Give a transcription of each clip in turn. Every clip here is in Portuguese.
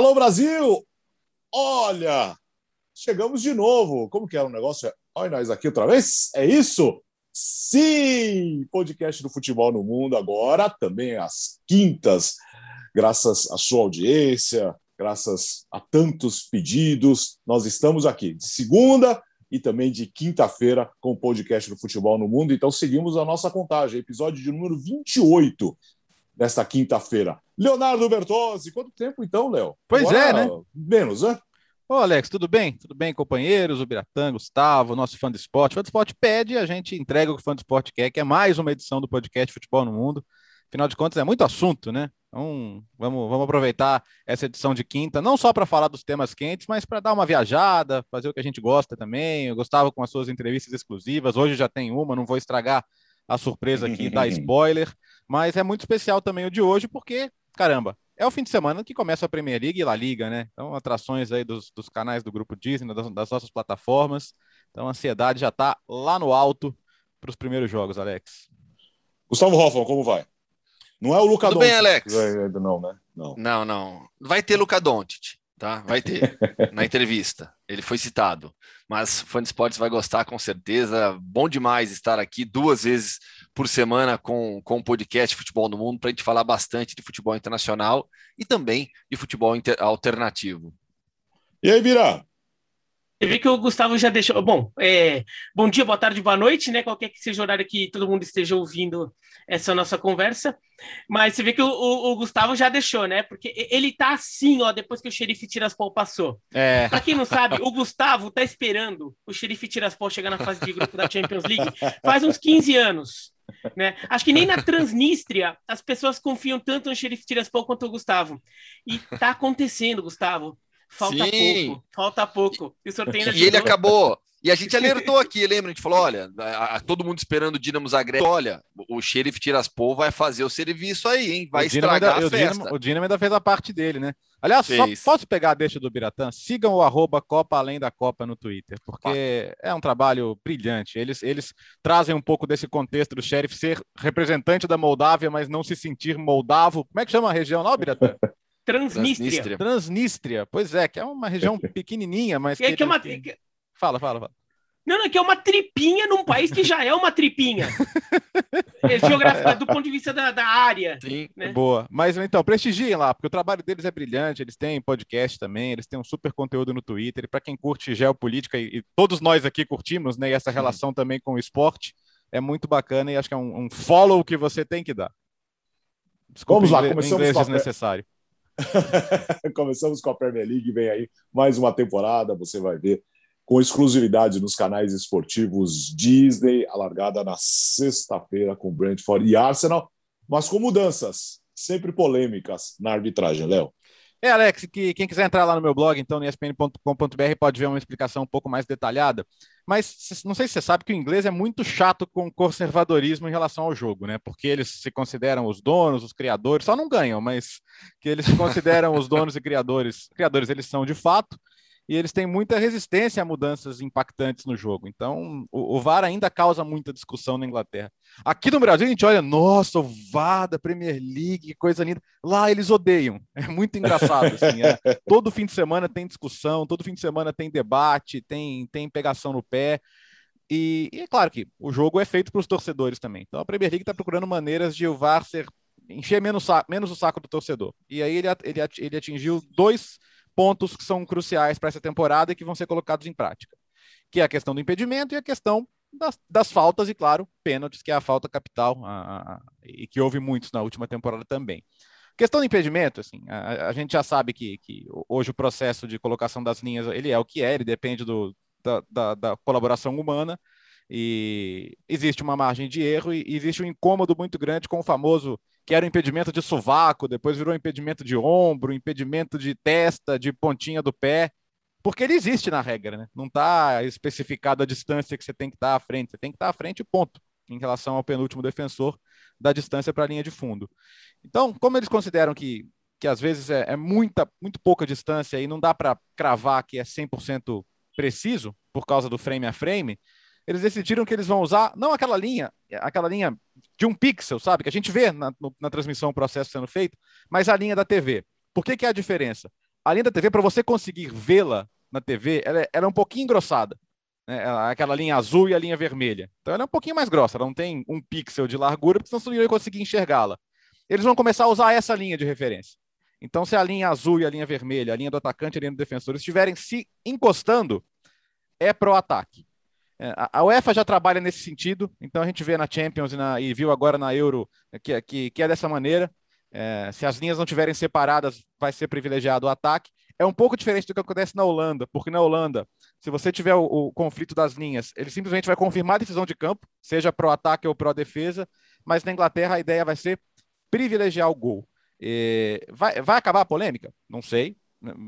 Alô, Brasil! Olha, chegamos de novo. Como que era o negócio? Olha nós aqui outra vez? É isso? Sim! Podcast do Futebol no Mundo agora, também às quintas, graças à sua audiência, graças a tantos pedidos. Nós estamos aqui de segunda e também de quinta-feira com o podcast do Futebol no Mundo. Então seguimos a nossa contagem, episódio de número 28 desta quinta-feira. Leonardo Bertozzi, quanto tempo então, Léo? Pois Agora, é, né? Menos, né? Ô, Alex, tudo bem? Tudo bem, companheiros? O Biratã, Gustavo, nosso fã do esporte. O fã do esporte pede, a gente entrega o que o fã do esporte quer, que é mais uma edição do podcast Futebol no Mundo. Afinal de contas, é muito assunto, né? Então, vamos, vamos aproveitar essa edição de quinta, não só para falar dos temas quentes, mas para dar uma viajada, fazer o que a gente gosta também. Eu gostava com as suas entrevistas exclusivas. Hoje já tem uma, não vou estragar a surpresa aqui da spoiler. Mas é muito especial também o de hoje, porque, caramba, é o fim de semana que começa a Premier League e La Liga, né? Então, atrações aí dos, dos canais do Grupo Disney, das, das nossas plataformas. Então, a ansiedade já está lá no alto para os primeiros jogos, Alex. Gustavo Hoffman, como vai? Não é o Luca Tudo bem, Alex? Não, né? Não. não, não. Vai ter Luca Doncic, tá? Vai ter, na entrevista. Ele foi citado. Mas o Fã de Esportes vai gostar com certeza. Bom demais estar aqui duas vezes por semana com, com o podcast Futebol no Mundo para a gente falar bastante de futebol internacional e também de futebol alternativo. E aí, Bira? Eu vi que o Gustavo já deixou. Bom, é... bom dia, boa tarde, boa noite, né? Qualquer que seja o horário que todo mundo esteja ouvindo essa nossa conversa. Mas você vê que o, o, o Gustavo já deixou, né? Porque ele tá assim, ó, depois que o xerife Tiraspol passou. É. Pra quem não sabe, o Gustavo tá esperando o xerife Tiraspol chegar na fase de grupo da Champions League faz uns 15 anos. Né? Acho que nem na Transnistria as pessoas confiam tanto no xerife Tiraspol quanto o Gustavo. E tá acontecendo, Gustavo. Falta Sim. pouco, falta pouco. E, e ele acabou. E a gente alertou aqui, lembra? A gente falou: olha, a, a, todo mundo esperando o Dinamo Zagreb. Olha, o xerife Tiraspol vai fazer o serviço aí, hein? Vai estragar ainda, a festa. O Dinamo, o Dinamo ainda fez a parte dele, né? Aliás, Fez. só posso pegar a deixa do Biratã? Sigam o arroba Copa Além da Copa no Twitter, porque ah. é um trabalho brilhante. Eles, eles trazem um pouco desse contexto do sheriff ser representante da Moldávia, mas não se sentir moldavo. Como é que chama a região lá, Biratã? Transnistria. Transnistria. Pois é, que é uma região pequenininha, mas... Que, que é uma... Fala, fala, fala. Não, não, que é uma tripinha num país que já é uma tripinha. é, geografia, do ponto de vista da, da área. Sim, né? boa. Mas então, prestigiem lá, porque o trabalho deles é brilhante, eles têm podcast também, eles têm um super conteúdo no Twitter, e para quem curte geopolítica, e, e, todos nós aqui curtimos, né, e essa relação também com o esporte, é muito bacana e acho que é um, um follow que você tem que dar. Desculpa, Vamos lá, começamos inglês com a... desnecessário. começamos com a Premier League, vem aí mais uma temporada, você vai ver com exclusividade nos canais esportivos Disney, alargada na sexta-feira com Brentford e Arsenal, mas com mudanças sempre polêmicas na arbitragem, Léo. É, Alex, que quem quiser entrar lá no meu blog, então, no espn.com.br, pode ver uma explicação um pouco mais detalhada. Mas não sei se você sabe que o inglês é muito chato com conservadorismo em relação ao jogo, né? Porque eles se consideram os donos, os criadores, só não ganham, mas que eles se consideram os donos e criadores. Criadores eles são de fato, e eles têm muita resistência a mudanças impactantes no jogo. Então, o, o, VAR ainda causa muita discussão na Inglaterra. Aqui no Brasil, a gente olha, nossa, o VAR da Premier League, que coisa linda. Lá eles odeiam. É muito engraçado. Assim, é. Todo fim de semana tem discussão, todo fim de semana tem debate, tem, tem pegação no pé. E, e é claro que o jogo é feito para os torcedores também. Então, a Premier League está procurando maneiras de o VAR ser encher menos, menos o saco do torcedor. E aí ele, ele, ele atingiu dois pontos que são cruciais para essa temporada e que vão ser colocados em prática, que é a questão do impedimento e a questão das, das faltas e, claro, pênaltis, que é a falta capital a, a, e que houve muitos na última temporada também. Questão do impedimento, assim, a, a gente já sabe que, que, hoje o processo de colocação das linhas ele é o que é, ele depende do, da, da, da colaboração humana e existe uma margem de erro e existe um incômodo muito grande com o famoso que era o impedimento de sovaco, depois virou impedimento de ombro, impedimento de testa, de pontinha do pé, porque ele existe na regra, né? Não está especificado a distância que você tem que estar tá à frente, você tem que estar tá à frente, ponto, em relação ao penúltimo defensor da distância para a linha de fundo. Então, como eles consideram que, que às vezes é, é muita, muito pouca distância e não dá para cravar que é 100% preciso por causa do frame a frame, eles decidiram que eles vão usar não aquela linha, aquela linha de um pixel, sabe? Que a gente vê na, no, na transmissão o processo sendo feito, mas a linha da TV. Por que, que é a diferença? a linha da TV, para você conseguir vê-la na TV, ela, é, ela, é um pouquinho engrossada. Né? É aquela linha azul e a linha vermelha. Então ela é um pouquinho mais grossa, ela não tem um pixel de largura, porque senão você não ia conseguir enxergá-la. Eles vão começar a usar essa linha de referência. Então, se a linha azul e a linha vermelha, a linha do atacante e a linha do defensor estiverem se encostando, é pro ataque. É, a UEFA já trabalha nesse sentido, então a gente vê na Champions e, na, e viu agora na Euro que, que, que é dessa maneira. É, se as linhas não estiverem separadas, vai ser privilegiado o ataque. É um pouco diferente do que acontece na Holanda, porque na Holanda, se você tiver o, o conflito das linhas, ele simplesmente vai confirmar a decisão de campo, seja pro ataque ou pro defesa, mas na Inglaterra a ideia vai ser privilegiar o gol. E vai, vai acabar a polêmica? Não sei.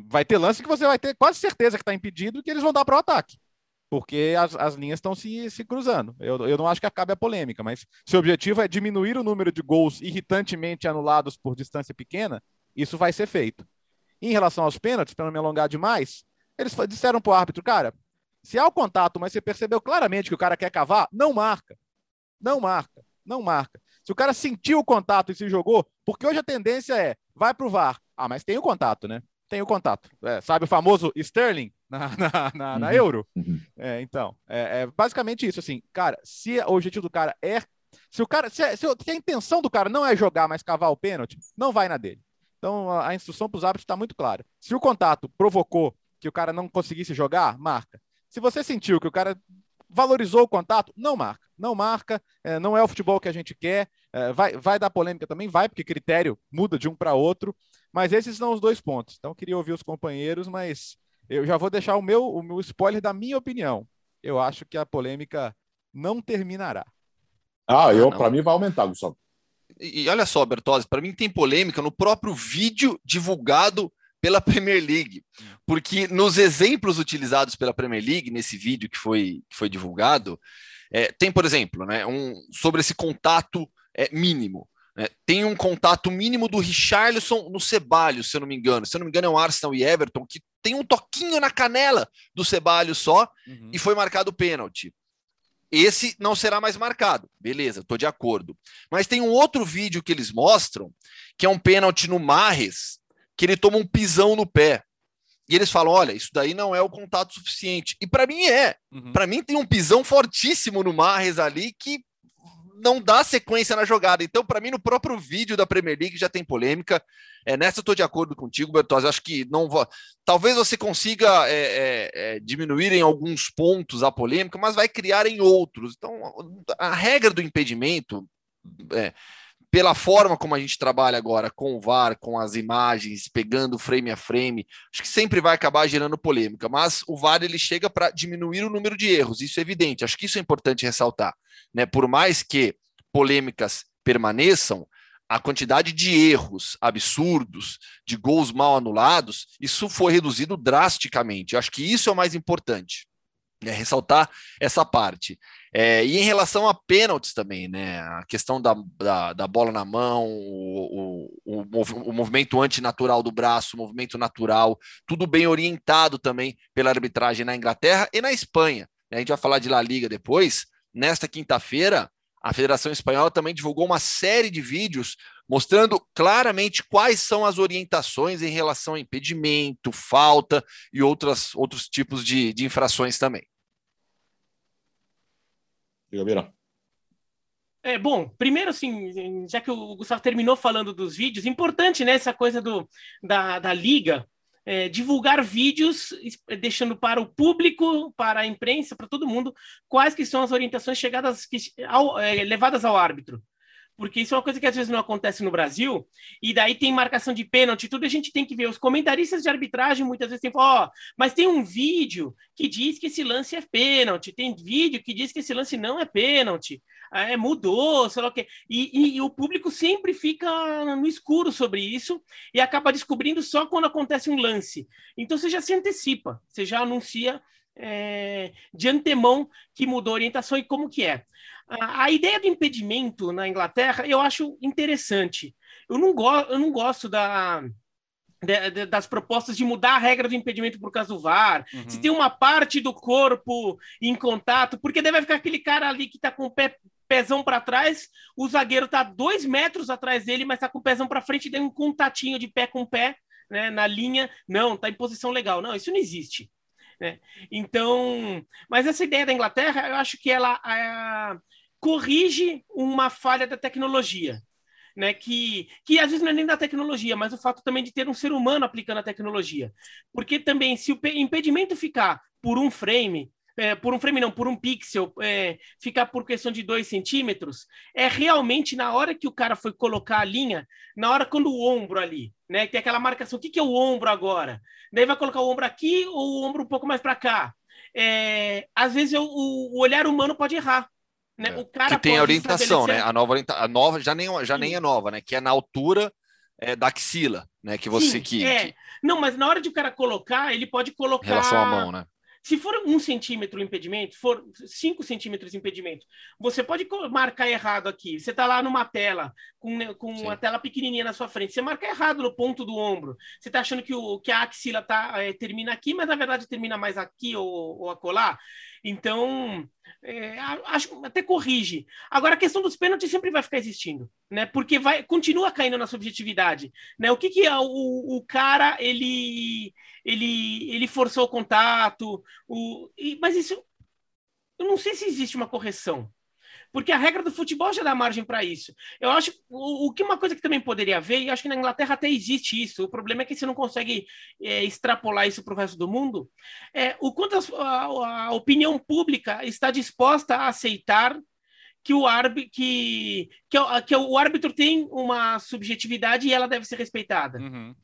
Vai ter lance que você vai ter quase certeza que está impedido que eles vão dar para o ataque porque as, as linhas estão se, se cruzando. Eu, eu não acho que acabe a polêmica, mas se o objetivo é diminuir o número de gols irritantemente anulados por distância pequena, isso vai ser feito. Em relação aos pênaltis, para não me alongar demais, eles disseram para o árbitro, cara, se há o contato, mas você percebeu claramente que o cara quer cavar, não marca. Não marca. Não marca. Se o cara sentiu o contato e se jogou, porque hoje a tendência é, vai para o VAR. Ah, mas tem o contato, né? Tem o contato. É, sabe o famoso Sterling? na, na, na, na uhum. euro. Uhum. É, então, é, é, basicamente isso, assim, cara, se o objetivo do cara é. Se o cara. Se, se, a intenção do cara não é jogar, mas cavar o pênalti, não vai na dele. Então a, a instrução para os árbitros está muito clara. Se o contato provocou que o cara não conseguisse jogar, marca. Se você sentiu que o cara valorizou o contato, não marca. Não marca, é, não é o futebol que a gente quer. É, vai, vai dar polêmica também? Vai, porque critério muda de um para outro. Mas esses são os dois pontos. Então, queria ouvir os companheiros, mas eu já vou deixar o meu, o meu spoiler da minha opinião. Eu acho que a polêmica não terminará. Ah, eu, ah, para mim, vai aumentar, Gustavo. E, e olha só, Bertozzi, para mim tem polêmica no próprio vídeo divulgado pela Premier League. Porque nos exemplos utilizados pela Premier League, nesse vídeo que foi, que foi divulgado, é, tem, por exemplo, né, um, sobre esse contato é, mínimo. É, tem um contato mínimo do Richarlison no Ceballos, se eu não me engano. Se eu não me engano, é um Arsenal e Everton, que tem um toquinho na canela do Ceballos só uhum. e foi marcado o pênalti. Esse não será mais marcado. Beleza, estou de acordo. Mas tem um outro vídeo que eles mostram, que é um pênalti no Marres, que ele toma um pisão no pé. E eles falam: olha, isso daí não é o contato suficiente. E para mim é. Uhum. Para mim tem um pisão fortíssimo no Marres ali que não dá sequência na jogada. Então, para mim, no próprio vídeo da Premier League já tem polêmica. É, nessa eu estou de acordo contigo, Bertozzi. Acho que não vou... talvez você consiga é, é, é, diminuir em alguns pontos a polêmica, mas vai criar em outros. Então, a regra do impedimento, é, pela forma como a gente trabalha agora com o VAR, com as imagens, pegando frame a frame, acho que sempre vai acabar gerando polêmica. Mas o VAR ele chega para diminuir o número de erros. Isso é evidente. Acho que isso é importante ressaltar né, por mais que polêmicas permaneçam, a quantidade de erros absurdos, de gols mal anulados, isso foi reduzido drasticamente. Eu acho que isso é o mais importante, né, ressaltar essa parte. É, e em relação a pênaltis também, né, a questão da, da, da bola na mão, o, o, o, movimento antinatural do braço, o movimento natural, tudo bem orientado também pela arbitragem na Inglaterra e na Espanha. A gente vai falar de La Liga depois, nesta quinta-feira, a Federação Espanhola também divulgou uma série de vídeos mostrando claramente quais são as orientações em relação a impedimento, falta e outras, outros tipos de, de infrações também. Diga, É, bom, primeiro, assim, já que o Gustavo terminou falando dos vídeos, importante, né, essa coisa do, da, da liga, é, divulgar vídeos, deixando para o público, para a imprensa, para todo mundo, quais que são as orientações chegadas que, ao, é, levadas ao árbitro. Porque isso é uma coisa que às vezes não acontece no Brasil, e daí tem marcação de pênalti, tudo a gente tem que ver. Os comentaristas de arbitragem muitas vezes tem ó, oh, mas tem um vídeo que diz que esse lance é pênalti, tem vídeo que diz que esse lance não é pênalti é, mudou, sei lá o quê. E, e, e, o público sempre fica no escuro sobre isso e acaba descobrindo só quando acontece um lance. Então você já se antecipa, você já anuncia é, de antemão que mudou a orientação e como que é. A, a ideia do impedimento na Inglaterra eu acho interessante. Eu não, go eu não gosto da de, de, das propostas de mudar a regra do impedimento por causa do VAR, uhum. se tem uma parte do corpo em contato, porque deve ficar aquele cara ali que está com o pé pezão para trás, o zagueiro tá dois metros atrás dele, mas tá com o pezão para frente, tem um contatinho de pé com pé, né, na linha, não, está em posição legal. Não, isso não existe. Né? Então, mas essa ideia da Inglaterra, eu acho que ela a, corrige uma falha da tecnologia. Né, que, que às vezes não é nem da tecnologia, mas o fato também de ter um ser humano aplicando a tecnologia. Porque também, se o impedimento ficar por um frame, é, por um frame não, por um pixel, é, ficar por questão de dois centímetros, é realmente na hora que o cara foi colocar a linha, na hora quando o ombro ali, né? Tem aquela marcação, o que, que é o ombro agora? Daí vai colocar o ombro aqui ou o ombro um pouco mais para cá? É, às vezes eu, o, o, olhar humano pode errar. Né? É. O cara que tem a orientação, estabelecer... né? A nova, a nova já nem, já nem é nova, né? Que é na altura é, da axila, né? Que você Sim, que, é. que... Não, mas na hora de o cara colocar, ele pode colocar. Em relação à mão, né? Se for um centímetro o impedimento, for cinco centímetros de impedimento, você pode marcar errado aqui. Você está lá numa tela, com, com uma tela pequenininha na sua frente. Você marca errado no ponto do ombro. Você está achando que, o, que a axila tá, é, termina aqui, mas na verdade termina mais aqui ou, ou acolá. Então, é, acho até corrige. Agora, a questão dos pênaltis sempre vai ficar existindo, né? Porque vai continua caindo na subjetividade, né? O que que é o, o cara ele ele ele forçou o contato, o, e, mas isso eu não sei se existe uma correção porque a regra do futebol já dá margem para isso. Eu acho o, o, que uma coisa que também poderia haver, e acho que na Inglaterra até existe isso, o problema é que você não consegue é, extrapolar isso para o resto do mundo, é o quanto a, a, opinião pública está disposta a aceitar que o árbitro que, que, que, o árbitro tem uma subjetividade e ela deve ser respeitada. Uhum.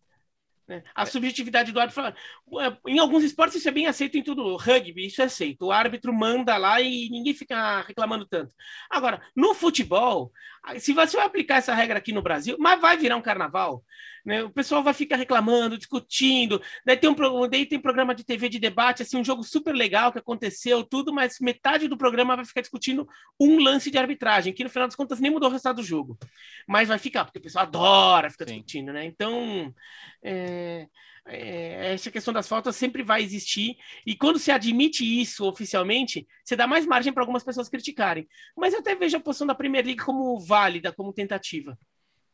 Né? A subjetividade do árbitro. Em alguns esportes isso é bem aceito em tudo. Rugby, isso é aceito. O árbitro manda lá e ninguém fica reclamando tanto. Agora, no futebol, se você vai aplicar essa regra aqui no Brasil, mas vai virar um carnaval. Né? O pessoal vai ficar reclamando, discutindo. Daí tem, um, daí tem programa de TV de debate, assim, um jogo super legal que aconteceu, tudo, mas metade do programa vai ficar discutindo um lance de arbitragem, que no final das contas nem mudou o resultado do jogo. Mas vai ficar, porque o pessoal adora ficar Sim. discutindo, né? Então, é, é, essa questão das faltas sempre vai existir. E quando se admite isso oficialmente, você dá mais margem para algumas pessoas criticarem. Mas eu até vejo a posição da Premier League como válida, como tentativa.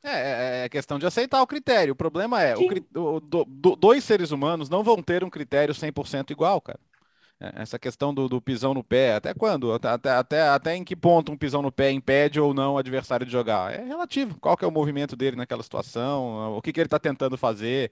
É, é, é questão de aceitar o critério. O problema é, o, do, do, dois seres humanos não vão ter um critério 100% igual, cara. É, essa questão do, do, pisão no pé, até quando? Até, até, até em que ponto um pisão no pé impede ou não o adversário de jogar? É relativo. Qual que é o movimento dele naquela situação? O que, que ele está tentando fazer?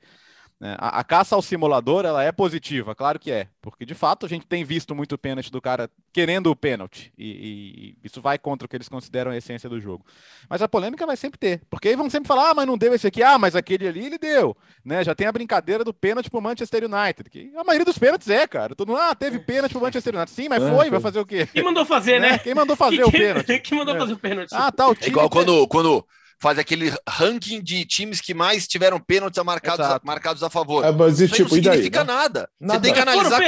Né? A, a, caça ao simulador ela é positiva, claro que é, porque de fato a gente tem visto muito pênalti do cara querendo o pênalti, e, e, isso vai contra o que eles consideram a essência do jogo. Mas a polêmica vai sempre ter, porque aí vão sempre falar, ah, mas não deu esse aqui, ah, mas aquele ali ele deu, né? Já tem a brincadeira do pênalti pro Manchester United, que a maioria dos pênaltis é, cara. Todo mundo, ah, teve pênalti pro Manchester United, sim, mas foi, vai fazer o quê? Quem mandou fazer, né? Quem mandou fazer o pênalti? Quem mandou é. fazer o pênalti? Ah, tá, o time. É igual quando, quando faz aquele ranking de times que mais tiveram pênaltis marcados, a, marcados a favor. É, mas, e, tipo, não significa nada. nada. Você tem que analisar.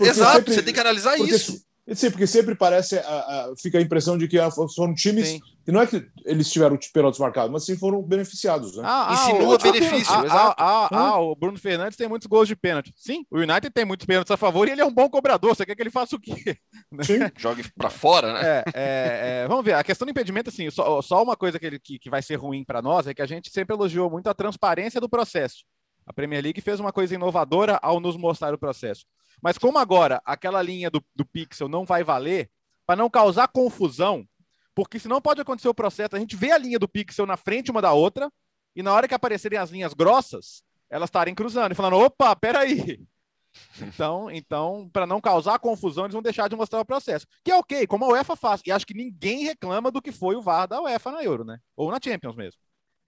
Exato, sempre, você tem que analisar isso. Sim, porque sempre parece, a, a, fica a impressão de que foram times. Sim. E não é que eles tiveram pênaltis marcados, mas sim foram beneficiados. Né? Ah, ah Insinua benefício. Ah, ah, ah, ah, o Bruno Fernandes tem muitos gols de pênalti. Sim, o United tem muitos pênaltis a favor e ele é um bom cobrador. Você quer que ele faça o quê? Sim. Jogue para fora, né? É, é, é, vamos ver. A questão do impedimento, assim, só, só uma coisa que, ele, que, que vai ser ruim para nós é que a gente sempre elogiou muito a transparência do processo. A Premier League fez uma coisa inovadora ao nos mostrar o processo. Mas como agora aquela linha do, do pixel não vai valer, para não causar confusão, porque senão pode acontecer o processo, a gente vê a linha do pixel na frente uma da outra, e na hora que aparecerem as linhas grossas, elas estarem cruzando e falando: opa, peraí. Então, então para não causar confusão, eles vão deixar de mostrar o processo. Que é ok, como a UEFA faz. E acho que ninguém reclama do que foi o VAR da UEFA na Euro, né? Ou na Champions mesmo.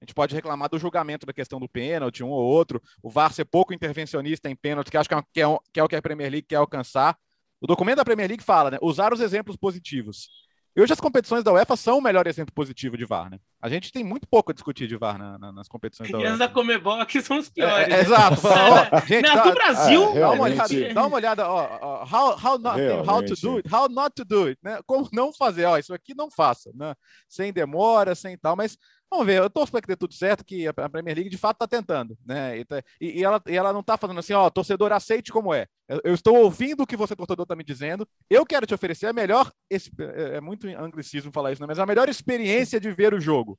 A gente pode reclamar do julgamento da questão do pênalti, um ou outro, o VAR ser pouco intervencionista em pênalti, que acho que é, que, é, que é o que a Premier League quer alcançar. O documento da Premier League fala, né? Usar os exemplos positivos. E hoje as competições da UEFA são o melhor exemplo positivo de VAR, né? A gente tem muito pouco a discutir de VAR na, na, nas competições da UEFA. E as da Comebol aqui são os piores. É, é, exato. ó, gente, Nas do Brasil... É, dá uma olhada, dá uma olhada ó, ó, how, how, not, how to do it, how not to do it, né? Como não fazer, ó, isso aqui não faça, né? Sem demora, sem tal, mas Vamos ver, eu torço para que dê tudo certo, que a Premier League de fato está tentando, né? E, tá, e, e, ela, e ela não está falando assim, ó, torcedor, aceite como é. Eu, eu estou ouvindo o que você, torcedor, está me dizendo. Eu quero te oferecer a melhor. É, é muito anglicismo falar isso, né? mas a melhor experiência de ver o jogo.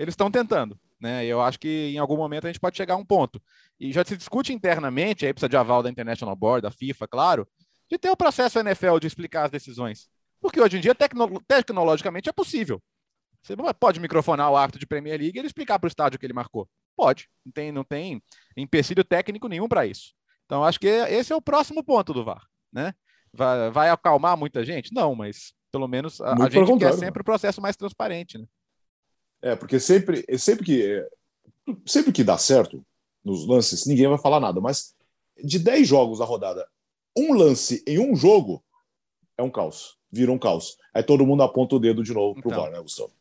Eles estão tentando. Né? Eu acho que em algum momento a gente pode chegar a um ponto. E já se discute internamente, aí precisa de aval da International Board, da FIFA, claro, de ter o processo NFL de explicar as decisões. Porque hoje em dia, tecno tecnologicamente, é possível. Você pode microfonar o árbitro de Premier League e ele explicar para o estádio que ele marcou. Pode. Não tem, não tem empecilho técnico nenhum para isso. Então, acho que esse é o próximo ponto do VAR. Né? Vai, vai acalmar muita gente? Não, mas pelo menos a, a gente quer sempre o processo mais transparente. Né? É, porque sempre, sempre que sempre que dá certo nos lances, ninguém vai falar nada, mas de 10 jogos da rodada, um lance em um jogo é um caos, vira um caos. Aí todo mundo aponta o dedo de novo pro então. VAR, né, Gustavo?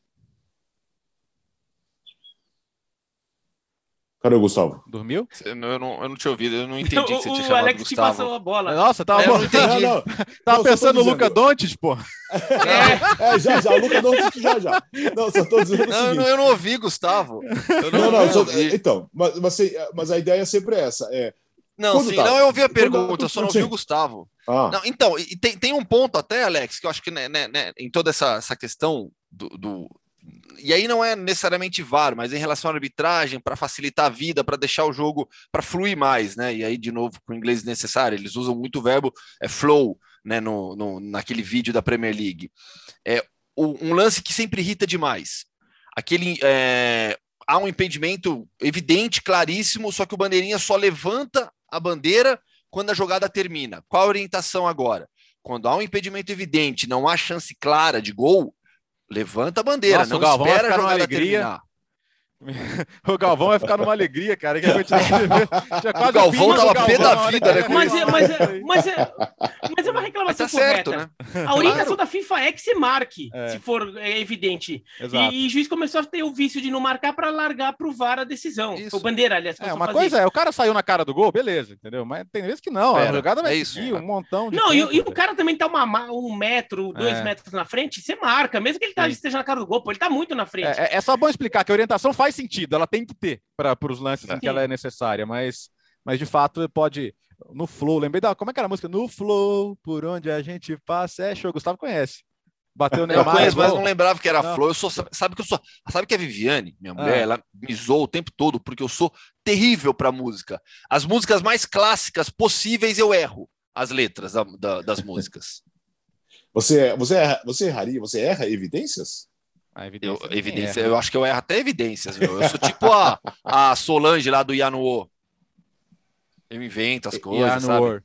Cadê o Gustavo? Dormiu? Eu não, eu não tinha ouvido, eu não entendi que você tinha o chamado Alex Gustavo. te passou a bola. Nossa, tava, eu não entendi. Não, não. tava não, pensando no Luca Dontes, pô. É. é, já, já, o Luca Dontes já, já. Não, só tô dizendo o não, seguinte. Eu não ouvi, Gustavo. Eu não, não, não só, então, mas, mas, mas, a ideia é sempre essa, é... Não, sim, tá? não, eu ouvi a pergunta, quando, eu só não ouvi o Gustavo. Ah. Não, então, e tem, tem um ponto até, Alex, que eu acho que né, né, né em toda essa, essa questão do, do e aí não é necessariamente VAR, mas em relação à arbitragem, para facilitar a vida, para deixar o jogo, para fluir mais, né? E aí, de novo, com o inglês necessário, eles usam muito o verbo é, flow, né? No, no, naquele vídeo da Premier League. É um lance que sempre irrita demais. Aquele. É, há um impedimento evidente, claríssimo, só que o bandeirinha só levanta a bandeira quando a jogada termina. Qual a orientação agora? Quando há um impedimento evidente, não há chance clara de gol, Levanta a bandeira, Nossa, não espera a jogada alegria. terminar. O Galvão vai ficar numa alegria, cara. Que a gente o Galvão tava pé da vida, né? Mas, é, mas, é, mas, é, mas é uma reclamação tá certo, correta. Né? A orientação claro. da FIFA é que se marque, é. se for é, evidente. E, o juiz começou a ter o vício de não marcar para largar para o VAR a decisão. Isso. O bandeira, aliás. É, uma coisa é, o cara saiu na cara do gol, beleza, entendeu? Mas tem vezes que não. Pera, a jogada vai é isso, seguir um montão de. Não, tempo, e, e, o cara também tá uma, um metro, dois é. metros na frente, você marca, mesmo que ele tá, esteja na cara do gol, pô, ele tá muito na frente. É, é só bom explicar que a orientação faz sentido, ela tem que ter para os lances em que ela é necessária, mas, mas de fato pode. No Flow, lembrei da. Como é que era a música? No Flow, por onde a gente passa. É show, Gustavo conhece. Bateu no Eu conheço, mas não lembrava que era não. Flow. Eu sou, sabe que eu sou. Sabe que a Viviane, minha mulher, ah. ela me zoou o tempo todo, porque eu sou terrível para música. As músicas mais clássicas possíveis eu erro as letras da, da, das músicas. Você, você, erra, você erraria, você erra evidências? A evidência, eu, evidência eu acho que eu erro até evidências, meu. Eu sou tipo a, a Solange lá do Yanuo. Eu invento as coisas, sabe?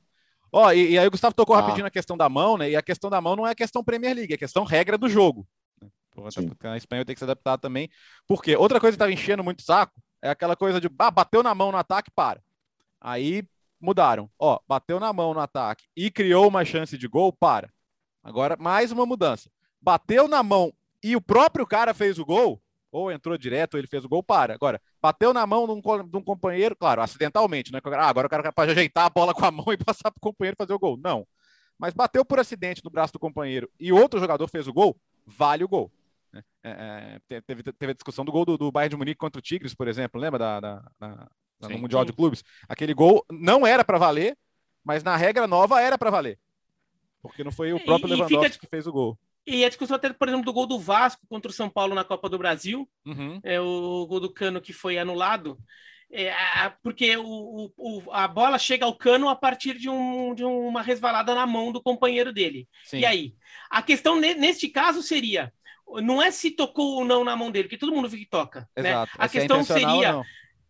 Ó, e, e, aí o Gustavo tocou ah. rapidinho na questão da mão, né? E a questão da mão não é a questão Premier League, é a questão regra do jogo. Porra, tá, a Espanha tem que se adaptar também. Porque outra coisa que estava enchendo muito saco é aquela coisa de ah, bateu na mão no ataque, para. Aí mudaram. Ó, bateu na mão no ataque e criou uma chance de gol, para. Agora, mais uma mudança. Bateu na mão e o próprio cara fez o gol, ou entrou direto, ou ele fez o gol, para. Agora, bateu na mão de um, de um companheiro, claro, acidentalmente, né? Ah, agora o cara pode ajeitar a bola com a mão e passar para o companheiro fazer o gol. Não. Mas bateu por acidente no braço do companheiro e outro jogador fez o gol, vale o gol. Né? É, é, teve, teve a discussão do gol do, do Bayern de Munique contra o Tigres, por exemplo, lembra da, da, da no Mundial sim. de Clubes? Aquele gol não era para valer, mas na regra nova era para valer. Porque não foi o próprio e, Lewandowski fica... que fez o gol. E a discussão até, por exemplo, do gol do Vasco contra o São Paulo na Copa do Brasil, uhum. é o gol do Cano que foi anulado, é, porque o, o, a bola chega ao Cano a partir de, um, de uma resvalada na mão do companheiro dele. Sim. E aí? A questão neste caso seria, não é se tocou ou não na mão dele, porque todo mundo que toca. Né? Exato. Né? A é questão seria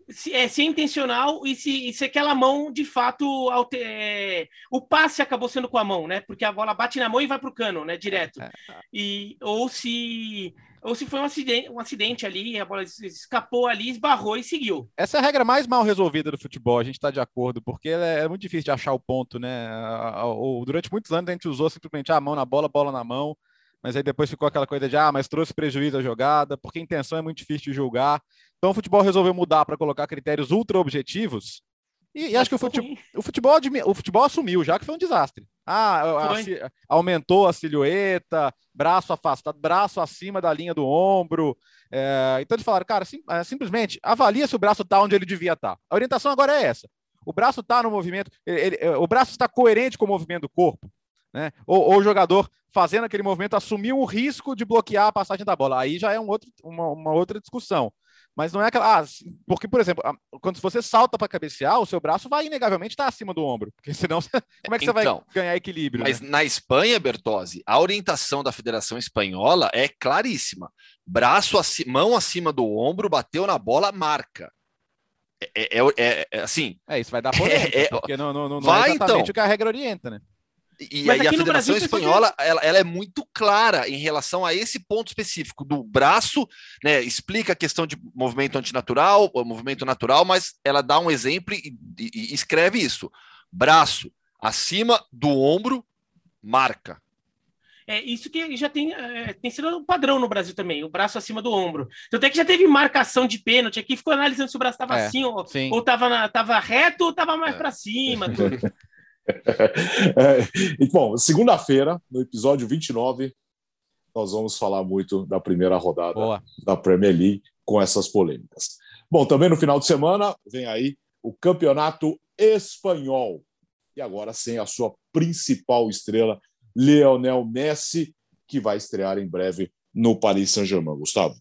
se é, se é intencional e se, se aquela mão de fato alter, é, o passe acabou sendo com a mão, né? Porque a bola bate na mão e vai para o cano, né? Direto. É, é. E ou se ou se foi um acidente, um acidente ali, a bola escapou ali, esbarrou e seguiu. Essa é a regra mais mal resolvida do futebol, a gente está de acordo, porque é, é muito difícil de achar o ponto, né? Durante muitos anos a gente usou simplesmente a mão na bola, bola na mão mas aí depois ficou aquela coisa de, ah, mas trouxe prejuízo à jogada, porque a intenção é muito difícil de julgar. Então o futebol resolveu mudar para colocar critérios ultra objetivos. E, e acho que o futebol, o futebol, o futebol assumiu, já que foi um desastre. Ah, a, a, aumentou a silhueta, braço afastado, braço acima da linha do ombro. É, então eles falaram, cara, sim, é, simplesmente avalia se o braço está onde ele devia estar. Tá. A orientação agora é essa. O braço está no movimento, ele, ele, o braço está coerente com o movimento do corpo. Né? Ou, ou, o jogador fazendo aquele movimento assumiu o risco de bloquear a passagem da bola. Aí já é um outro, uma, uma outra discussão. Mas não é aquela. Ah, porque, por exemplo, quando você salta para cabecear, o seu braço vai inegavelmente estar acima do ombro. Porque senão, como é que você então, vai ganhar equilíbrio? Mas né? na Espanha, Bertozzi, a orientação da Federação Espanhola é claríssima. Braço acima, mão acima do ombro, bateu na bola, marca. É, é, é, é assim. É, isso vai dar polêmica, é, porque não, não, não vai, é exatamente então. o que a regra orienta, né? E, e a Federação Espanhola ela, ela, é muito clara em relação a esse ponto específico do braço, né? Explica a questão de movimento antinatural, movimento natural, mas ela dá um exemplo e, e, e escreve isso: braço acima do ombro, marca. É isso que já tem, é, tem sido um padrão no Brasil também, o braço acima do ombro. Então até que já teve marcação de pênalti aqui, ficou analisando se o braço estava é, assim, ou, ou tava, tava reto, ou estava mais é. para cima. Tudo. é, bom, segunda-feira, no episódio 29, nós vamos falar muito da primeira rodada Boa. da Premier League com essas polêmicas. Bom, também no final de semana vem aí o Campeonato Espanhol. E agora sem a sua principal estrela, Lionel Messi, que vai estrear em breve no Paris Saint-Germain. Gustavo.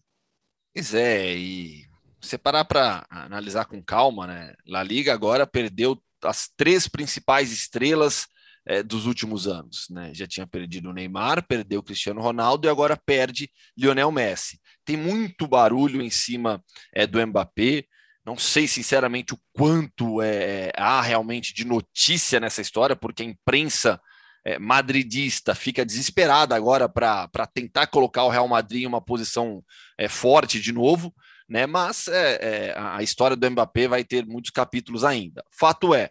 Pois é, e você parar para analisar com calma, né? La Liga agora perdeu as três principais estrelas é, dos últimos anos. Né? Já tinha perdido o Neymar, perdeu o Cristiano Ronaldo e agora perde Lionel Messi. Tem muito barulho em cima é, do Mbappé. Não sei, sinceramente, o quanto é, há realmente de notícia nessa história, porque a imprensa é, madridista fica desesperada agora para tentar colocar o Real Madrid em uma posição é, forte de novo né? Mas é, é, a história do Mbappé vai ter muitos capítulos ainda. Fato é,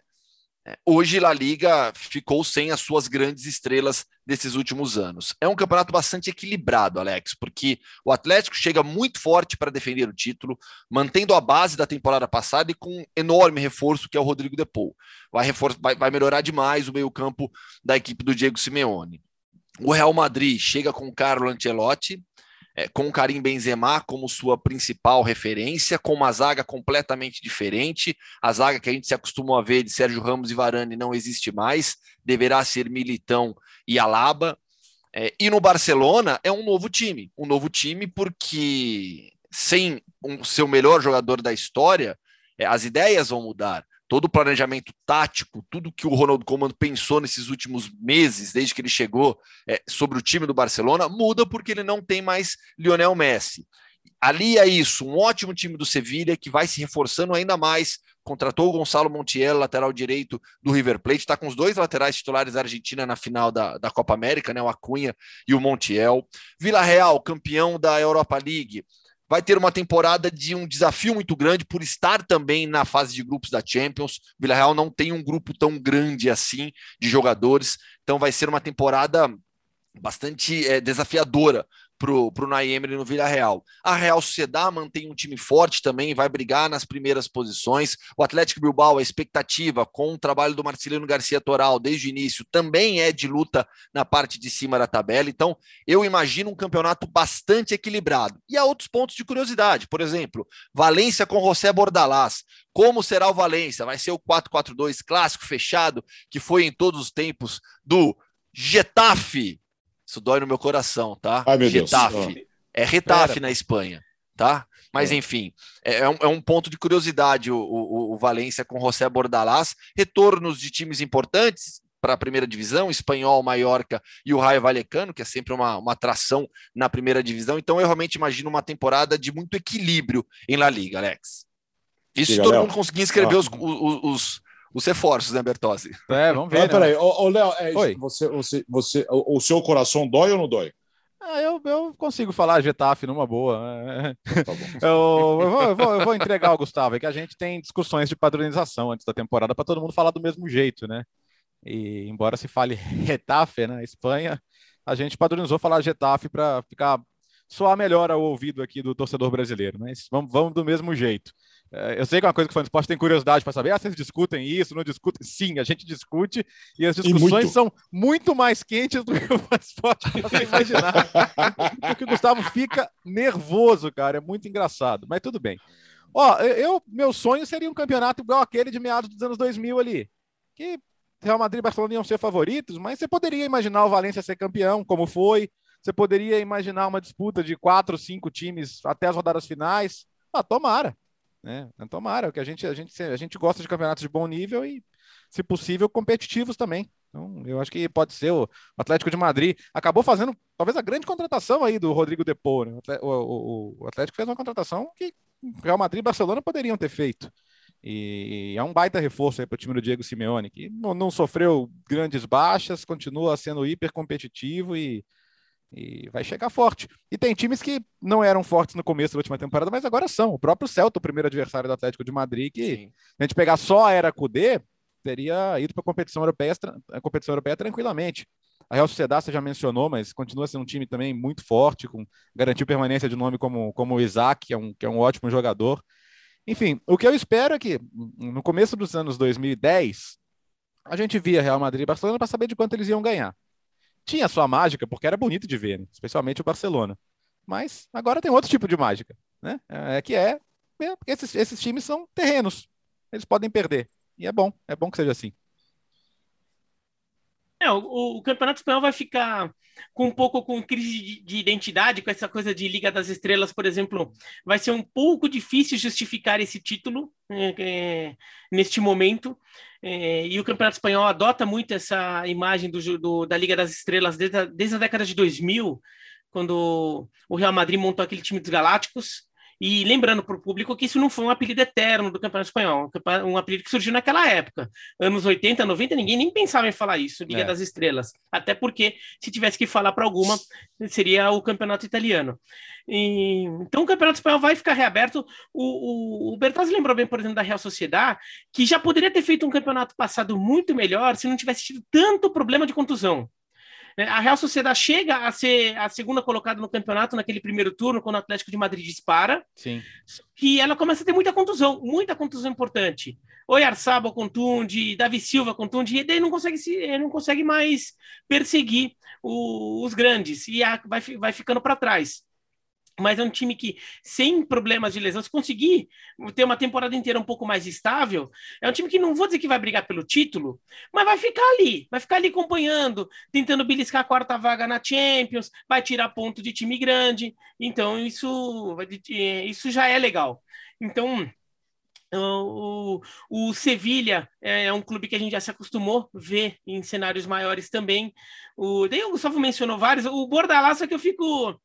é, hoje La Liga ficou sem as suas grandes estrelas desses últimos anos. É um campeonato bastante equilibrado, Alex, porque o Atlético chega muito forte para defender o título, mantendo a base da temporada passada e com um enorme reforço que é o Rodrigo Depou. Vai, vai, vai melhorar demais o meio-campo da equipe do Diego Simeone. O Real Madrid chega com o Carlo Ancelotti, é, com Karim Benzema como sua principal referência, com uma zaga completamente diferente. A zaga que a gente se acostumou a ver de Sérgio Ramos e Varane não existe mais, deverá ser Militão e Alaba. É, e no Barcelona é um novo time, um novo time porque sem o um, seu melhor jogador da história, é, as ideias vão mudar todo o planejamento tático, tudo que o Ronaldo Comando pensou nesses últimos meses, desde que ele chegou é, sobre o time do Barcelona, muda porque ele não tem mais Lionel Messi. Ali é isso, um ótimo time do Sevilha que vai se reforçando ainda mais. Contratou o Gonçalo Montiel, lateral direito do River Plate, está com os dois laterais titulares da Argentina na final da, da Copa América, né? O Acunha e o Montiel. Vila Real, campeão da Europa League, vai ter uma temporada de um desafio muito grande por estar também na fase de grupos da Champions. Vila Real não tem um grupo tão grande assim de jogadores, então vai ser uma temporada bastante é, desafiadora pro, pro Naemery no Villarreal. A Real Sociedad mantém um time forte também, vai brigar nas primeiras posições. O Atlético Bilbao, a expectativa com o trabalho do Marcelino Garcia Toral desde o início, também é de luta na parte de cima da tabela. Então, eu imagino um campeonato bastante equilibrado. E há outros pontos de curiosidade, por exemplo, Valência com José Bordalás. Como será o Valência? Vai ser o 4-4-2 clássico fechado que foi em todos os tempos do Getafe, isso dói no meu coração, tá? Ai, meu Retafe. Deus. É Retafe na Espanha, tá? Mas, é. enfim, é, é, um, é, um, ponto de curiosidade o, o, o Valência com José Bordalás. Retornos de times importantes para a primeira divisão, Espanhol, Mallorca e o Raio Vallecano, que é sempre uma, uma atração na primeira divisão. Então, eu realmente imagino uma temporada de muito equilíbrio em La Liga, Alex. Isso se todo mundo conseguir escrever ah. os, os, os os reforços, né, Bertozzi? É, vamos ver. Ah, né? Peraí, ô, Léo, é, você, você, você, o, o, seu coração dói ou não dói? Ah, eu, eu consigo falar Getafe numa boa. Tá eu, eu, vou, eu, vou, eu, vou, entregar ao Gustavo, é que a gente tem discussões de padronização antes da temporada para todo mundo falar do mesmo jeito, né? E embora se fale Retafe, né, Espanha, a gente padronizou falar Getafe para ficar soar melhor ao ouvido aqui do torcedor brasileiro, mas vamos, vamos do mesmo jeito. É, eu sei que é uma coisa que o fã de esporte tem curiosidade para saber. Ah, vocês discutem isso, não discutem? Sim, a gente discute e as discussões e são muito mais quentes do que o fã de esporte possa imaginar. Porque o Gustavo fica nervoso, cara. É muito engraçado, mas tudo bem. Ó, eu, meu sonho seria um campeonato igual aquele de meados dos anos 2000 ali. Que Real Madrid e Barcelona iam ser favoritos, mas você poderia imaginar o Valência ser campeão, como foi. Você poderia imaginar uma disputa de quatro, cinco times até as rodadas finais Ah, tomara. Né? Tomara, que a gente, a, gente, a gente gosta de campeonatos de bom nível e, se possível, competitivos também. Então, eu acho que pode ser o Atlético de Madrid. Acabou fazendo talvez a grande contratação aí do Rodrigo Depô. Né? O, o, o, Atlético fez uma contratação que Real Madrid e Barcelona poderiam ter feito. E é um baita reforço aí para o time do Diego Simeone, que não, não, sofreu grandes baixas, continua sendo hiper competitivo e, e vai chegar forte. E tem times que não eram fortes no começo da última temporada, mas agora são. O próprio Celta, o primeiro adversário do Atlético de Madrid, que Sim. a gente pegar só a era Cudê, teria ido para a competição europeia, a competição europeia tranquilamente. A Real Sociedade você já mencionou, mas continua sendo um time também muito forte, com garantiu permanência de nome como, como o Isaac, que é, um, que é um ótimo jogador. Enfim, o que eu espero é que no começo dos anos 2010, a gente via Real Madrid e Barcelona para saber de quanto eles iam ganhar. Tinha sua mágica, porque era bonito de ver, né? especialmente o Barcelona. Mas agora tem outro tipo de mágica, né? É que é, é esses, esses times são terrenos, eles podem perder. E é bom, é bom que seja assim. É, o, o, Campeonato Espanhol vai ficar com um pouco com crise de, de, identidade, com essa coisa de Liga das Estrelas, por exemplo, vai ser um pouco difícil justificar esse título é, é, neste momento. É, e o Campeonato Espanhol adota muito essa imagem do, do, da Liga das Estrelas desde a, desde a década de 2000, quando o Real Madrid montou aquele time dos Galácticos. E lembrando para o público que isso não foi um apelido eterno do Campeonato Espanhol, um apelido que surgiu naquela época. Anos 80, 90, ninguém nem pensava em falar isso, Liga é. das Estrelas. Até porque, se tivesse que falar para alguma, seria o Campeonato Italiano. E, então, o Campeonato Espanhol vai ficar reaberto. O, o, o Bertazzi lembrou bem, por exemplo, da Real Sociedade, que já poderia ter feito um campeonato passado muito melhor se não tivesse tido tanto problema de contusão. Né? A Real Sociedade chega a ser a segunda colocada no campeonato naquele primeiro turno, quando o Atlético de Madrid dispara. Sim. Que ela começa a ter muita contusão, muita contusão importante. Oyarzabal contunde, Davi Silva contunde, e daí não consegue, se, não consegue mais perseguir o, os grandes, e a, vai, vai ficando para trás mas é um time que, sem problemas de lesão, se conseguir ter uma temporada inteira um pouco mais estável, é um time que não vou dizer que vai brigar pelo título, mas vai ficar ali, vai ficar ali acompanhando, tentando beliscar a quarta vaga na Champions, vai tirar ponto de time grande, então isso, isso já é legal. Então, o, o Sevilha é um clube que a gente já se acostumou ver em cenários maiores também. O, o Gustavo mencionou vários. O Bordalás é que eu fico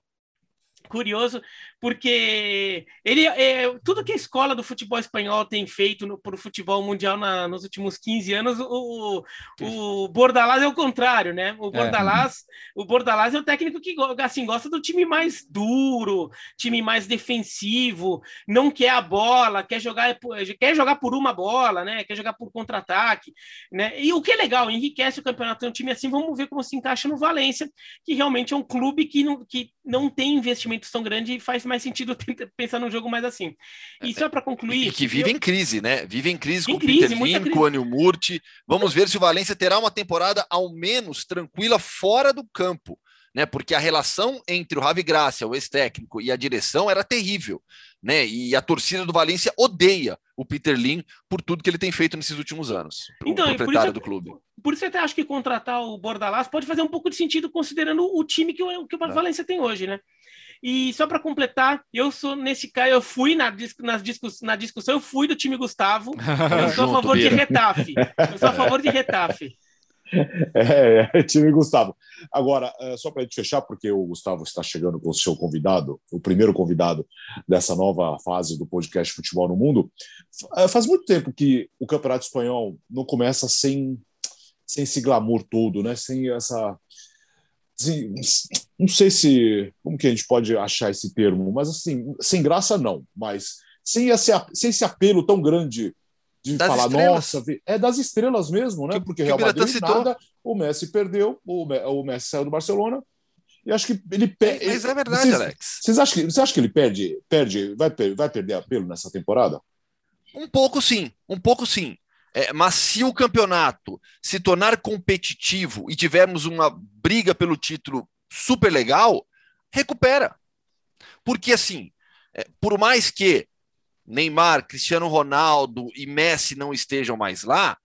curioso, porque ele é, tudo que a escola do futebol espanhol tem feito para o futebol mundial na, nos últimos 15 anos, o, o Bordalás é o contrário, né? O é. Bordalás, é. o Bordalás é o técnico que assim, gosta do time mais duro, time mais defensivo, não quer a bola, quer jogar, quer jogar por uma bola, né? Quer jogar por contra-ataque, né? E o que é legal, enriquece o campeonato, é um time assim, vamos ver como se encaixa no Valência, que realmente é um clube que não, que não tem investimentos tão grandes e faz mais sentido pensar num jogo mais assim. E só para concluir. E que vive eu... em crise, né? Vive em crise em com o Peter Lim, com o Anil Murti. Vamos ver se o Valência terá uma temporada ao menos tranquila fora do campo. Né, porque a relação entre o Ravi Gracia, o ex-técnico, e a direção era terrível. Né? E a torcida do Valência odeia o Peter Lim por tudo que ele tem feito nesses últimos anos. Então, o proprietário do clube. Por isso eu até acho que contratar o Bordalás pode fazer um pouco de sentido considerando o time que o, que o é. Valência tem hoje, né? E só para completar, eu sou nesse caso, eu fui na, nas discuss, na discussão, eu fui do time Gustavo. Eu sou a favor de Retafe. Eu sou a favor de Retafe. É, é, time Gustavo. Agora, é, só para a gente fechar, porque o Gustavo está chegando com o seu convidado, o primeiro convidado dessa nova fase do podcast Futebol no Mundo. É, faz muito tempo que o Campeonato Espanhol não começa sem, sem esse glamour todo, né? sem essa não sei se como que a gente pode achar esse termo, mas assim, sem graça não, mas sem esse, sem esse apelo tão grande de das falar, estrelas. nossa, é das estrelas mesmo, né? Porque Real Madrid citou. nada, o Messi perdeu, o Messi saiu do Barcelona, e acho que ele perde. Mas é verdade, vocês, Alex. Vocês acham que, você acha que ele perde, perde vai, vai perder apelo nessa temporada? Um pouco sim, um pouco sim. É, mas se o campeonato se tornar competitivo e tivermos uma briga pelo título super legal, recupera. Porque assim, é, por mais que Neymar, Cristiano Ronaldo e Messi não estejam mais lá,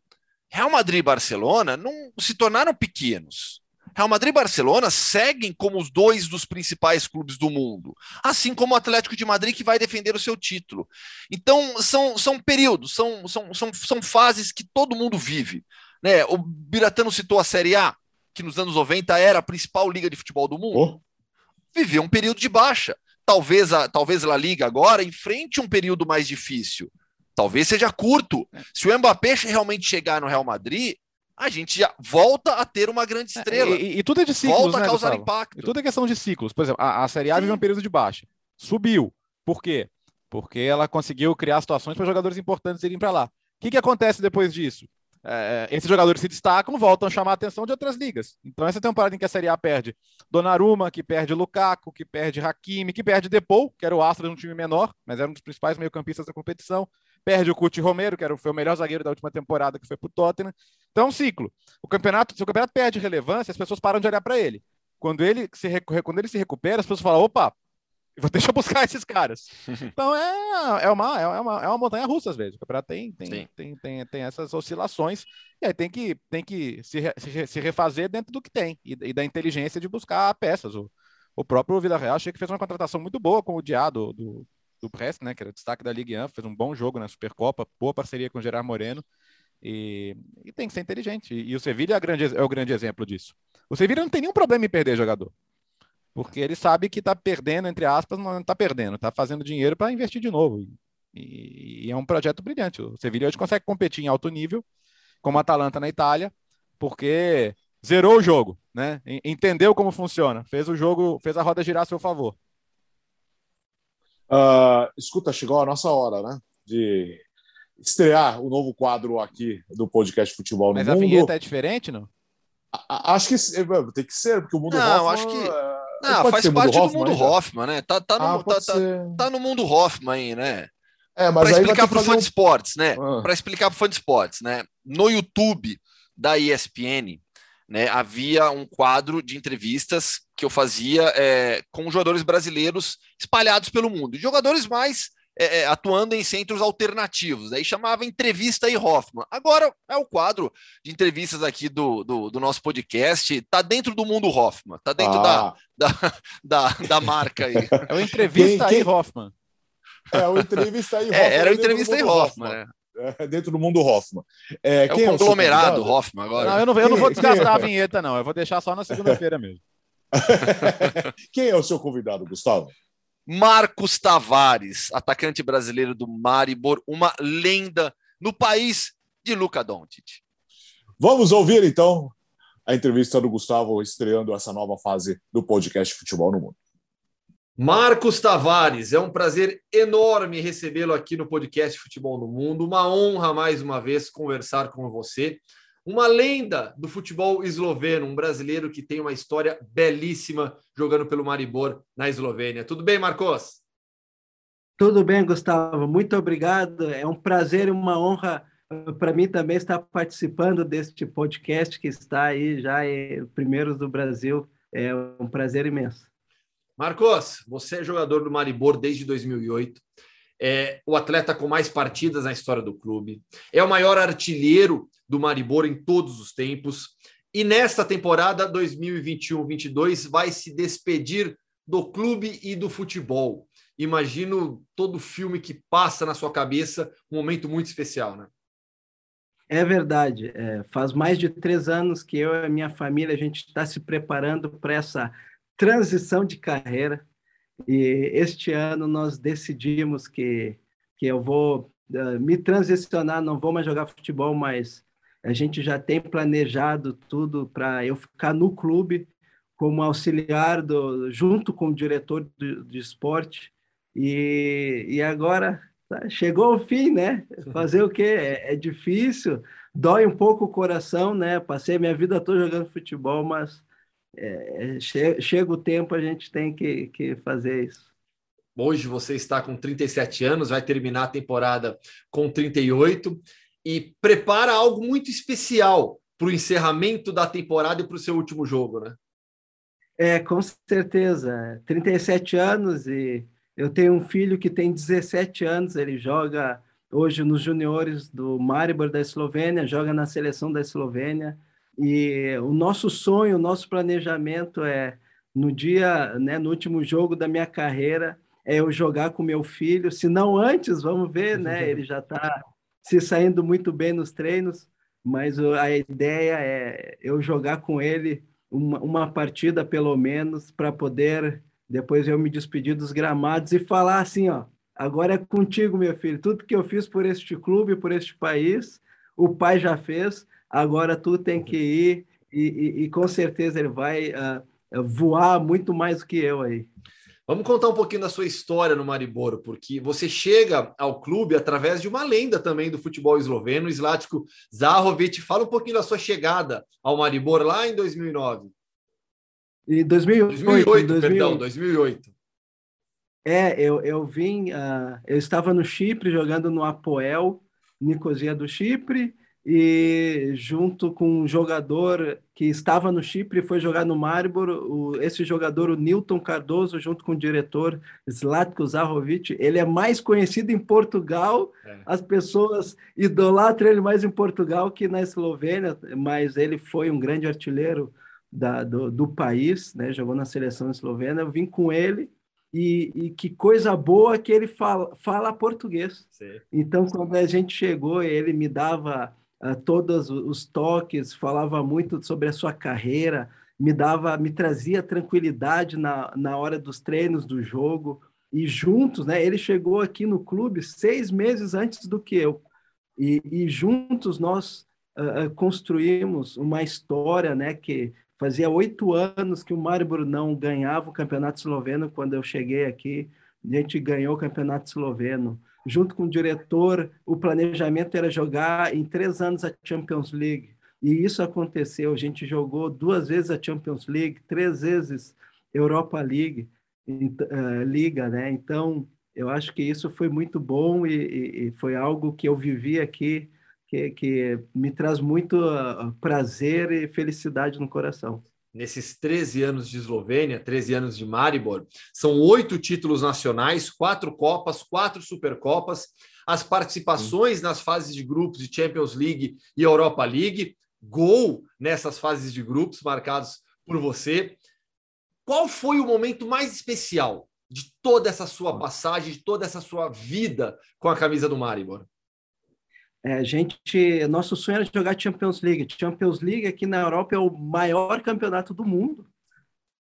Real Madrid e Barcelona não se tornaram pequenos. Real Madrid e Barcelona seguem como os dois dos principais clubes do mundo, assim como o Atlético de Madrid que vai defender o seu título. Então, são, são períodos, são, são, são, são fases que todo mundo vive. Né? O Biratano citou a Série A, que nos anos 90 era a principal liga de futebol do mundo. Oh. Viveu um período de baixa. Talvez a, talvez a Liga agora enfrente um período mais difícil. Talvez seja curto. Se o Mbappé realmente chegar no Real Madrid, a gente já volta a ter uma grande é, estrela. E, e, tudo é de ciclos, Volta né, a causar Gustavo? impacto. E tudo é questão de ciclos. Por exemplo, a, a Série A vive um período de baixa. Subiu. Por quê? Porque ela conseguiu criar situações para jogadores importantes irem para lá. O que, que acontece depois disso? É, esses jogadores se destacam, voltam a chamar a atenção de outras ligas. Então, essa temporada em que a Série A perde Donnarumma, que perde Lukaku, que perde Hakimi, que perde Depou, que era o astro de um time menor, mas era um dos principais meio-campistas da competição, perde o Cuti Romero, que era, foi o melhor zagueiro da última temporada, que foi para o Tottenham. Então, é um ciclo. O campeonato, se o campeonato perde relevância, as pessoas param de olhar para ele. Quando ele, se, quando ele se recupera, as pessoas falam: opa, deixa eu buscar esses caras. Então é, é, uma, é, uma, é uma montanha russa às vezes. O campeonato tem, tem, tem, tem, tem, essas oscilações e aí tem que, tem que se, se, se refazer dentro do que tem e, e, da inteligência de buscar peças. O, o próprio Vila Real achei que fez uma contratação muito boa com o Diá do, do, do Brest, né, que era destaque da Ligue 1, fez um bom jogo na Supercopa, boa parceria com o Gerard Moreno. E, e tem que ser inteligente. E, e o Sevilha é, é o grande exemplo disso. O Sevilha não tem nenhum problema em perder jogador. Porque ele sabe que está perdendo, entre aspas, não está perdendo, está fazendo dinheiro para investir de novo. E, e, é um projeto brilhante. O Sevilha hoje consegue competir em alto nível, como a Atalanta na Itália, porque zerou o jogo, né? Entendeu como funciona, fez o jogo, fez a roda girar a seu favor. Uh, escuta, chegou a nossa hora, né? De estrear o novo quadro aqui do podcast Futebol no Mas Mundo. Mas a vinheta é diferente, não? Acho que tem que ser, porque o mundo não, acho que é, não, faz parte do mundo Hoffman, né? Tá, tá, no, ah, tá, tá, tá, no mundo Hoffman aí, né? É, mas para explicar para o fã de esportes, né? Ah. Para explicar para o fã de esportes, né? No YouTube da ESPN, né, havia um quadro de entrevistas que eu fazia é, com jogadores brasileiros espalhados pelo mundo, jogadores mais é, é, atuando em centros alternativos. Aí chamava Entrevista e Hoffman. Agora é o quadro de entrevistas aqui do, do, do nosso podcast. Tá dentro do mundo Hoffman, tá dentro ah. da, da, da, da, marca aí. É o Entrevista quem, quem... Hoffman. É o Entrevista e Hoffman. É, era o Entrevista e Hoffman, Hoffman. né? É, dentro do mundo Hoffman. É, é o conglomerado é o Hoffman agora. Não, eu não, eu não vou desgastar a vinheta, não. Eu vou deixar só na segunda-feira mesmo. quem é o seu convidado, Gustavo? Marcos Tavares, atacante brasileiro do Maribor, uma lenda no país de Luca Doncic. Vamos ouvir então a entrevista do Gustavo estreando essa nova fase do podcast Futebol no Mundo. Marcos Tavares, é um prazer enorme recebê-lo aqui no podcast Futebol no Mundo. Uma honra mais uma vez conversar com você uma lenda do futebol esloveno, um brasileiro que tem uma história belíssima jogando pelo Maribor na Eslovênia. Tudo bem, Marcos? Tudo bem, Gustavo. Muito obrigado. É um prazer e uma honra para mim também estar participando deste podcast que está aí já em primeiros do Brasil. É um prazer imenso. Marcos, você é jogador do Maribor desde 2008 é o atleta com mais partidas na história do clube, é o maior artilheiro do Maribor em todos os tempos. E nesta temporada 2021-22 vai se despedir do clube e do futebol. Imagino todo filme que passa na sua cabeça, um momento muito especial, né? É verdade. É, faz mais de três anos que eu e a minha família a gente está se preparando para essa transição de carreira. E este ano nós decidimos que, que eu vou uh, me transicionar, não vou mais jogar futebol, mas a gente já tem planejado tudo para eu ficar no clube como auxiliar do, junto com o diretor de, de esporte. E, e agora tá, chegou o fim, né? Fazer o quê? É, é difícil, dói um pouco o coração, né? Passei minha vida toda jogando futebol, mas é, che chega o tempo, a gente tem que, que fazer isso. Hoje você está com 37 anos, vai terminar a temporada com 38 e prepara algo muito especial para o encerramento da temporada e para o seu último jogo, né? É, com certeza. 37 anos e eu tenho um filho que tem 17 anos, ele joga hoje nos juniores do Maribor da Eslovênia, joga na seleção da Eslovênia E o nosso sonho, o nosso planejamento é no dia, né, no último jogo da minha carreira, é eu jogar com meu filho, se não antes, vamos ver, né? Ele já está se saindo muito bem nos treinos, mas a ideia é eu jogar com ele uma, uma partida pelo menos para poder depois eu me despedir dos gramados e falar assim, ó, agora é contigo, meu filho. Tudo que eu fiz por este clube, por este país, o pai já fez. Agora tu tem que ir e, e, e com certeza ele vai uh, voar muito mais do que eu aí. Vamos contar um pouquinho da sua história no Mariboro, porque você chega ao clube através de uma lenda também do futebol esloveno, Zlatko Zahovic. Fala um pouquinho da sua chegada ao Mariboro lá em 2009. Em 2008, 2008, 2008. perdão, 2008. É, eu, eu vim, uh, eu estava no Chipre jogando no Apoel, Nicosia do Chipre, e junto com um jogador que estava no Chipre foi jogar no Maribor, o, esse jogador, o Newton Cardoso, junto com o diretor Zlatko Zahovic, ele é mais conhecido em Portugal, é. as pessoas idolatram ele mais em Portugal que na Eslovênia, mas ele foi um grande artilheiro da, do, do, país, né? jogou na seleção eslovena, eu vim com ele e, e, que coisa boa que ele fala, fala português. Sim. Então, quando a gente chegou, ele me dava todos os toques, falava muito sobre a sua carreira, me dava, me trazia tranquilidade na, na hora dos treinos do jogo. E juntos, né? Ele chegou aqui no clube seis meses antes do que eu. E, e juntos nós uh, construímos uma história, né? Que Fazia oito anos que o Maribor não ganhava o campeonato esloveno quando eu cheguei aqui. A gente ganhou o campeonato esloveno. Junto com o diretor, o planejamento era jogar em três anos a Champions League. E isso aconteceu. A gente jogou duas vezes a Champions League, três vezes Europa League, uh, Liga, né? Então, eu acho que isso foi muito bom e, e foi algo que eu vivi aqui que, que me traz muito uh, prazer e felicidade no coração. Nesses 13 anos de Eslovênia, 13 anos de Maribor, são oito títulos nacionais, quatro Copas, quatro Supercopas, as participações nas fases de grupos de Champions League e Europa League, gol nessas fases de grupos marcados por você. Qual foi o momento mais especial de toda essa sua passagem, de toda essa sua vida com a camisa do Maribor? É, gente, nosso sonho era jogar Champions League. Champions League aqui na Europa é o maior campeonato do mundo.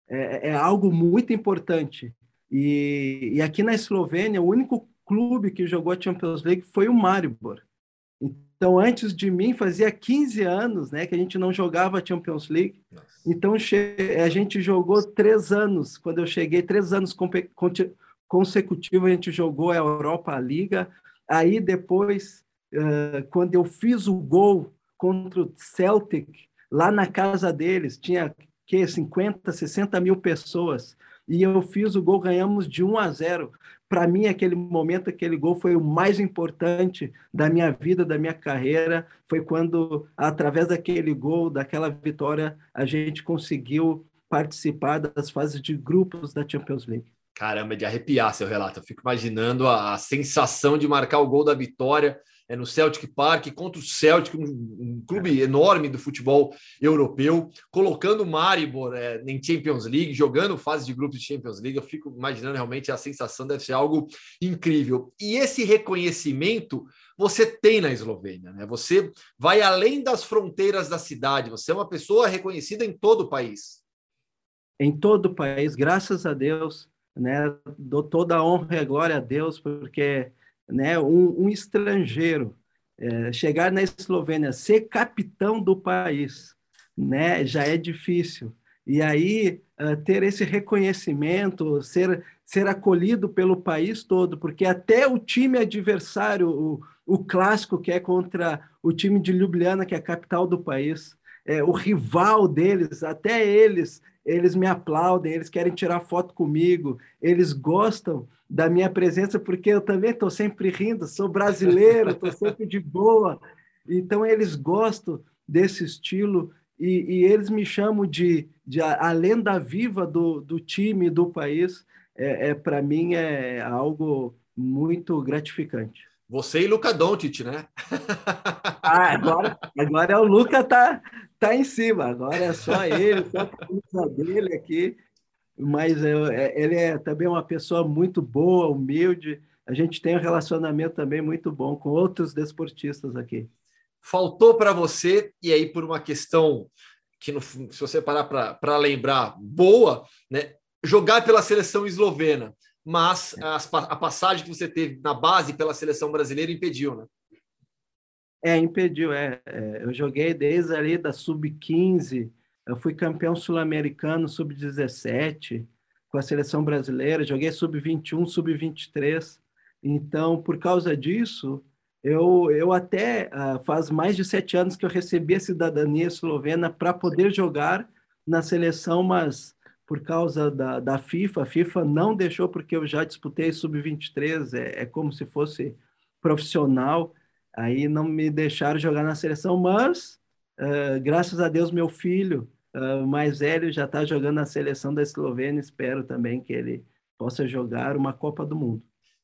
É, é algo muito importante. E, e, aqui na Eslovênia, o único clube que jogou a Champions League foi o Maribor. Então, antes de mim, fazia 15 anos né, que a gente não jogava a Champions League. Nossa. Então, a gente jogou três anos. Quando eu cheguei, três anos consecutivos, a gente jogou a Europa a Liga. Aí, depois, quando eu fiz o gol contra o Celtic, lá na casa deles, tinha que 50, 60 mil pessoas, e eu fiz o gol, ganhamos de 1 a 0. Para mim, aquele momento, aquele gol foi o mais importante da minha vida, da minha carreira. Foi quando, através daquele gol, daquela vitória, a gente conseguiu participar das fases de grupos da Champions League. Caramba, de arrepiar seu relato. Eu fico imaginando a, a sensação de marcar o gol da vitória é, no Celtic Park contra o Celtic, um, um clube enorme do futebol europeu, colocando o Maribor é, em Champions League, jogando fase de grupos de Champions League. Eu fico imaginando realmente a sensação deve ser algo incrível. E esse reconhecimento você tem na Eslovênia, né? Você vai além das fronteiras da cidade, você é uma pessoa reconhecida em todo o país. Em todo o país, graças a Deus, né? Dou toda a honra e a glória a Deus, porque né, um, um estrangeiro é, chegar na Eslovênia, ser capitão do país, né, já é difícil. E aí uh, ter esse reconhecimento, ser ser acolhido pelo país todo, porque até o time adversário, o, o clássico que é contra o time de Ljubljana, que é a capital do país, é, o rival deles, até eles, eles me aplaudem, eles querem tirar foto comigo, eles gostam da minha presença, porque eu também estou sempre rindo, sou brasileiro, estou sempre de boa. Então, eles gostam desse estilo e, e eles me chamam de, de a, a lenda viva do, do time, do país. É, é Para mim, é algo muito gratificante. Você e Luca Doncic, né? ah, agora, agora é o Luca tá, está em cima. Agora é só ele, só a camisa dele aqui. Mas é, ele é também uma pessoa muito boa, humilde. A gente tem um relacionamento também muito bom com outros desportistas aqui. Faltou para você, e aí por uma questão que, no, se você parar para lembrar, boa, né? jogar pela seleção eslovena, mas a, a passagem que você teve na base pela seleção brasileira impediu, né? É, impediu. É, é, eu joguei desde ali da sub-15, eu fui campeão sul-americano sub-17 com a seleção brasileira, joguei sub-21, sub-23. Então, por causa disso, eu, eu até uh, faz mais de sete anos que eu recebi a cidadania eslovena para poder jogar na seleção, mas por causa da, da FIFA, a FIFA não deixou porque eu já disputei sub-23, é, é como se fosse profissional. Aí não me deixaram jogar na seleção, mas uh, graças a Deus meu filho uh, mais velho já está jogando na seleção da Eslovênia. Espero também que ele possa jogar uma Copa do Mundo.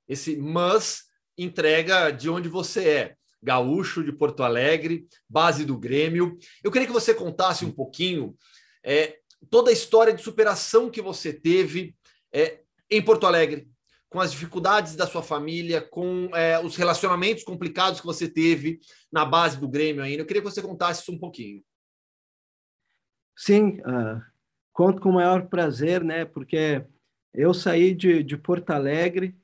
Esse mas entrega de onde você é. Gaúcho de Porto Alegre, base do Grêmio. Eu queria que você contasse um pouquinho é, toda a história de superação que você teve é, em Porto Alegre, com as dificuldades da sua família, com é, os relacionamentos complicados que você teve na base do Grêmio ainda. Eu queria que você contasse isso um pouquinho. Sim, uh, conto com o maior prazer, né? Porque eu saí de, de Porto Alegre,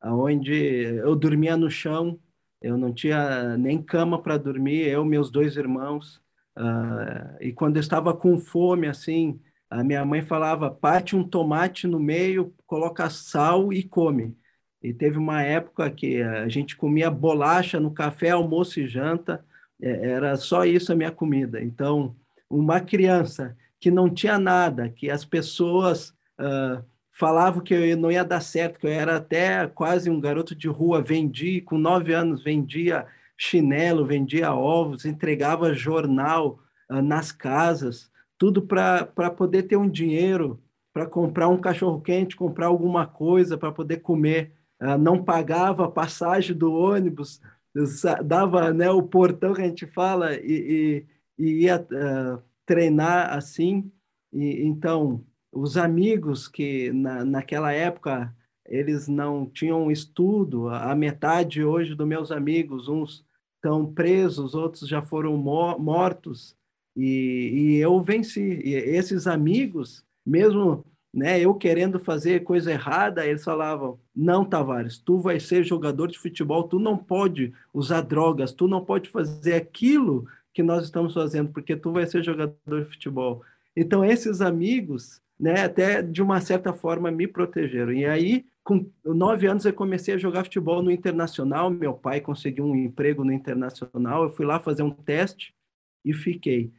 onde eu dormia no chão, eu não tinha nem cama para dormir, eu meus dois irmãos. Uh, e quando eu estava com fome, assim, a minha mãe falava: parte um tomate no meio, coloca sal e come. E teve uma época que a gente comia bolacha no café, almoço e janta, é, era só isso a minha comida. Então, uma criança que não tinha nada, que as pessoas uh, falavam que eu não ia dar certo, que eu era até quase um garoto de rua, vendi, com nove anos, vendia chinelo, vendia ovos, entregava jornal uh, nas casas tudo para poder ter um dinheiro para comprar um cachorro quente, comprar alguma coisa para poder comer. Uh, não pagava a passagem do ônibus, dava né, o portão que a gente fala e, e, e ia uh, treinar assim. E, então, os amigos que na, naquela época eles não tinham estudo, a metade hoje dos meus amigos, uns estão presos, outros já foram mortos, e, e eu venci. E esses amigos, mesmo né, eu querendo fazer coisa errada, eles falavam: não, Tavares, tu vai ser jogador de futebol, tu não pode usar drogas, tu não pode fazer aquilo que nós estamos fazendo, porque tu vai ser jogador de futebol. Então, esses amigos, né, até de uma certa forma, me protegeram. E aí, com nove anos, eu comecei a jogar futebol no Internacional. Meu pai conseguiu um emprego no Internacional. Eu fui lá fazer um teste e fiquei.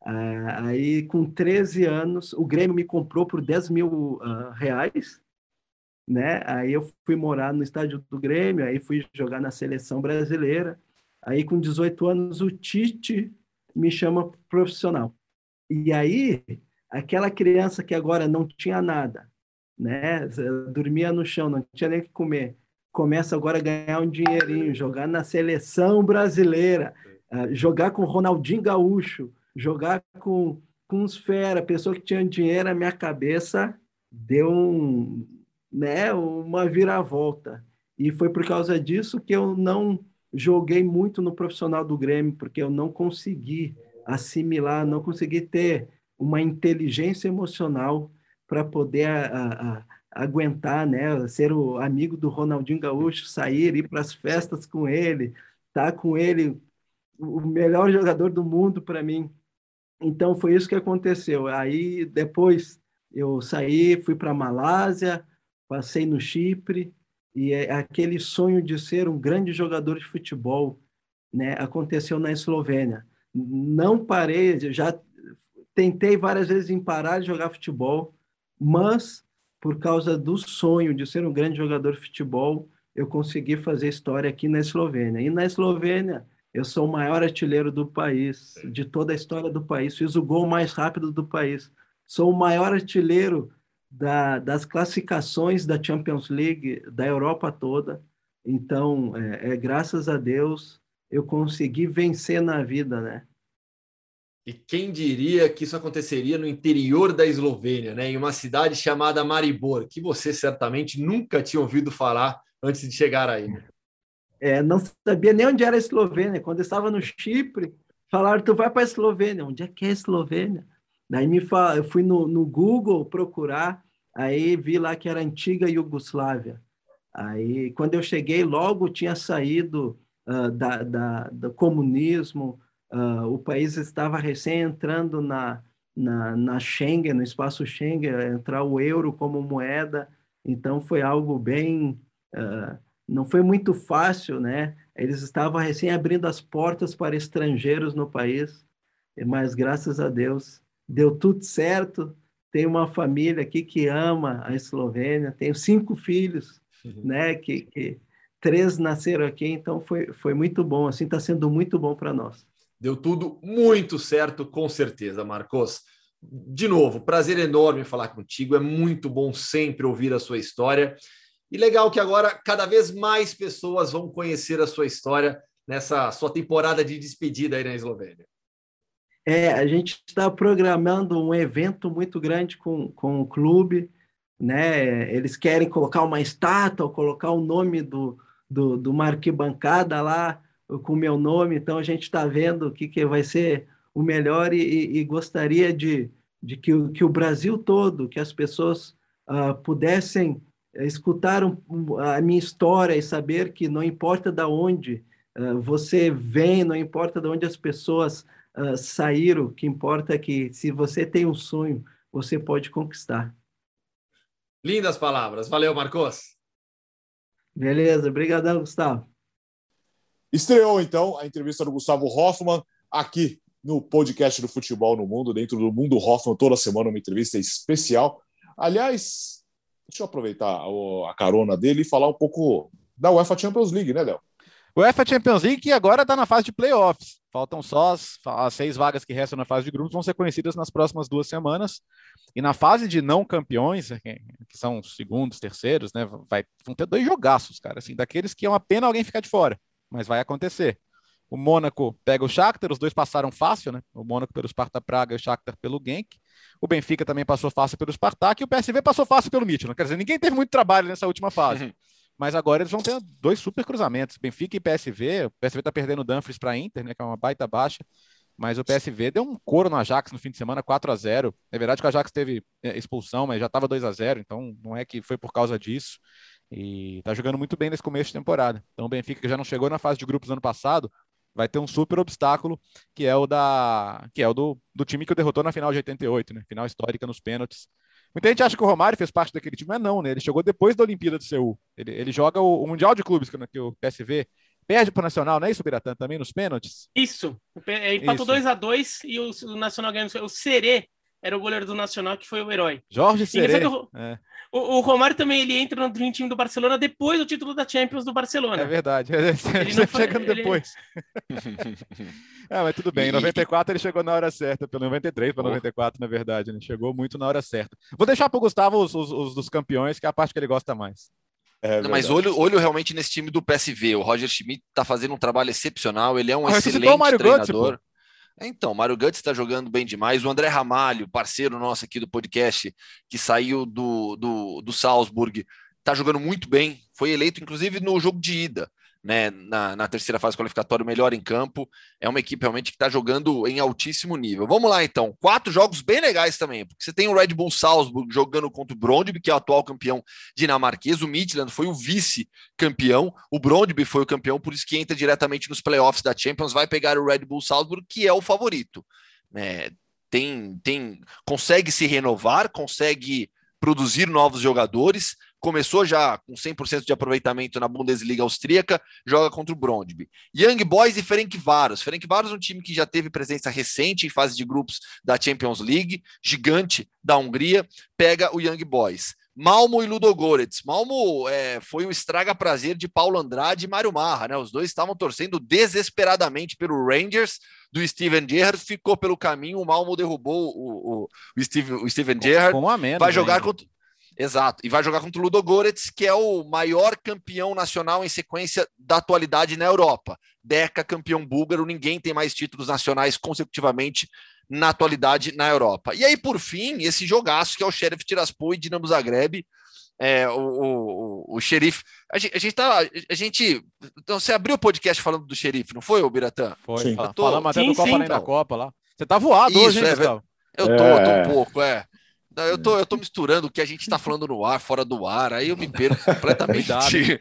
Ah, aí, com 13 anos, o Grêmio me comprou por 10 mil uh, reais, né? Aí eu fui morar no estádio do Grêmio, aí fui jogar na seleção brasileira. Aí, com 18 anos, o Tite me chama profissional. E aí, aquela criança que agora não tinha nada, né? Dormia no chão, não tinha nem o que comer, começa agora a ganhar um dinheirinho, jogar na seleção brasileira, uh, jogar com Ronaldinho Gaúcho, jogar com, com os fera, pessoa que tinha dinheiro, a minha cabeça deu um, né, uma viravolta. E foi por causa disso que eu não joguei muito no profissional do Grêmio, porque eu não consegui assimilar, não consegui ter uma inteligência emocional para poder a, a, aguentar, né, ser o amigo do Ronaldinho Gaúcho, sair, ir para as festas com ele, estar tá com ele, o melhor jogador do mundo para mim. Então foi isso que aconteceu. Aí depois eu saí, fui para Malásia, passei no Chipre e é aquele sonho de ser um grande jogador de futebol, né, aconteceu na Eslovênia. Não parei, já tentei várias vezes em parar de jogar futebol, mas por causa do sonho de ser um grande jogador de futebol, eu consegui fazer história aqui na Eslovênia. E na Eslovênia eu sou o maior artilheiro do país, de toda a história do país. Fiz o gol mais rápido do país. Sou o maior artilheiro da, das classificações da Champions League da Europa toda. Então, é, é, graças a Deus, eu consegui vencer na vida, né? E quem diria que isso aconteceria no interior da Eslovênia, né? em uma cidade chamada Maribor, que você certamente nunca tinha ouvido falar antes de chegar aí. Né? É, não sabia nem onde era a Eslovênia. Quando eu estava no Chipre, falaram: tu vai para a Eslovênia. Onde é que é a Eslovênia? Daí me fala, eu fui no, no Google procurar, aí vi lá que era antiga Iugoslávia. Aí, quando eu cheguei, logo tinha saído uh, da, da, do comunismo, uh, o país estava recém entrando na, na, na Schengen, no espaço Schengen, entrar o euro como moeda, então foi algo bem. Uh, não foi muito fácil, né? Eles estavam recém abrindo as portas para estrangeiros no país, mas graças a Deus deu tudo certo. Tenho uma família aqui que ama a Eslovênia, tenho cinco filhos, uhum. né? Que, que três nasceram aqui, então foi, foi muito bom. Assim, está sendo muito bom para nós. Deu tudo muito certo, com certeza, Marcos. De novo, prazer enorme falar contigo. É muito bom sempre ouvir a sua história. E legal que agora cada vez mais pessoas vão conhecer a sua história nessa sua temporada de despedida aí na Eslovênia. É, a gente está programando um evento muito grande com, com o clube, né? Eles querem colocar uma estátua, colocar o nome do, do, do uma arquibancada lá com o meu nome, então a gente está vendo o que, que vai ser o melhor e, e, gostaria de, de que, que o Brasil todo, que as pessoas uh, pudessem escutar um, a minha história e saber que não importa de onde uh, você vem, não importa de onde as pessoas uh, saíram, o que importa é que se você tem um sonho, você pode conquistar. Lindas palavras. Valeu, Marcos. Beleza, obrigadão, Gustavo. Estreou então a entrevista do Gustavo Hoffman aqui no podcast do Futebol no Mundo, dentro do Mundo Hoffman, toda semana uma entrevista especial. Aliás, deixa eu aproveitar a carona dele e falar um pouco da UEFA Champions League, né, Léo? UEFA Champions League que agora está na fase de playoffs. Faltam só as, as, seis vagas que restam na fase de grupos, vão ser conhecidas nas próximas duas semanas. E na fase de não campeões, que são segundos, terceiros, né, vai, vão ter dois jogaços, cara, assim, daqueles que é uma pena alguém ficar de fora mas vai acontecer. O Mônaco pega o Shakhtar, os dois passaram fácil, né? O Mônaco pelo Sparta Praga e o Shakhtar pelo Genk. O Benfica também passou fácil pelo Spartak e o PSV passou fácil pelo Midtjylland. Quer dizer, ninguém teve muito trabalho nessa última fase. Uhum. Mas agora eles vão ter dois super cruzamentos, Benfica e PSV. O PSV está perdendo o Dumfries para Inter, né, que é uma baita baixa. Mas o PSV deu um couro no Ajax no fim de semana, 4 a 0 É verdade que o Ajax teve é, expulsão, mas já estava 2 a 0 então não é que foi por causa disso. E tá jogando muito bem nesse começo de temporada. Então o Benfica, que já não chegou na fase de grupos ano passado, vai ter um super obstáculo, que é o da que é o do, do time que o derrotou na final de 88, né? Final histórica nos pênaltis. Muita gente acha que o Romário fez parte daquele time, mas não, né? Ele chegou depois da Olimpíada de Seul. Ele, ele joga o, o Mundial de Clubes, que, que o PSV perde para o Nacional, não é isso, Biratã? Também nos pênaltis? Isso. Empatou 2 a 2 e o, o Nacional ganhou. O Serê era o goleiro do Nacional que foi o herói. Jorge Serê. O, é. o, o, Romário também ele entra no Dream Team do Barcelona depois do título da Champions do Barcelona. É verdade. Ele não foi, chegando ele... depois. é, mas tudo bem. Em 94 ele chegou na hora certa, pelo 93 para 94, na verdade. Ele chegou muito na hora certa. Vou deixar para o Gustavo os, os, os, dos campeões, que é a parte que ele gosta mais. É não, mas olho, olho realmente nesse time do PSV. O Roger Schmidt está fazendo um trabalho excepcional. Ele é um ah, excelente treinador. Então, Mário Guts está jogando bem demais. O André Ramalho, parceiro nosso aqui do podcast, que saiu do, do, do Salzburg, está jogando muito bem. Foi eleito, inclusive, no jogo de ida né, na, na, terceira fase qualificatória, melhor em campo. É uma equipe realmente que está jogando em altíssimo nível. Vamos lá, então. Quatro jogos bem legais também, porque você tem o Red Bull Salzburg jogando contra o Brondby, que é o atual campeão dinamarquês. O Midland foi o vice-campeão. O Brondby foi o campeão, por isso que entra diretamente nos playoffs da Champions. Vai pegar o Red Bull Salzburg, que é o favorito. É, tem, tem, consegue se renovar, consegue produzir novos jogadores começou já com 100% de aproveitamento na Bundesliga austríaca, joga contra o Brondby. Young Boys e Ferencváros. Ferencváros é um time que já teve presença recente em fase de grupos da Champions League, gigante da Hungria, pega o Young Boys. Malmo e Ludogorets. Malmo é, foi o estraga-prazer de Paulo Andrade e Mário Marra, né? Os dois estavam torcendo desesperadamente pelo Rangers do Steven Gerrard, ficou pelo caminho, o Malmo derrubou o, o, o, Steven, o Steven Gerrard. Vai jogar contra Exato. E vai jogar contra o Ludogorets, que é o maior campeão nacional em sequência da atualidade na Europa. Deca, campeão búlgaro, ninguém tem mais títulos nacionais consecutivamente na atualidade na Europa. E aí, por fim, esse jogaço que é o Sheriff Tiraspol e Dinamo Zagreb, é, o, o, o xerife. A gente, a gente tá. A gente. Então, você abriu o podcast falando do xerife, não foi, Biratã? Foi. Sim. Tô- Falamos até Sim, do Copa sim, então. Copa lá. Você tá voado Isso, hoje, hein, é, Gustavo? Eu tô, eu tô É. um pouco, é. Não, Eu tô, eu tô misturando o que a gente tá falando no ar, fora do ar, aí eu me perco completamente.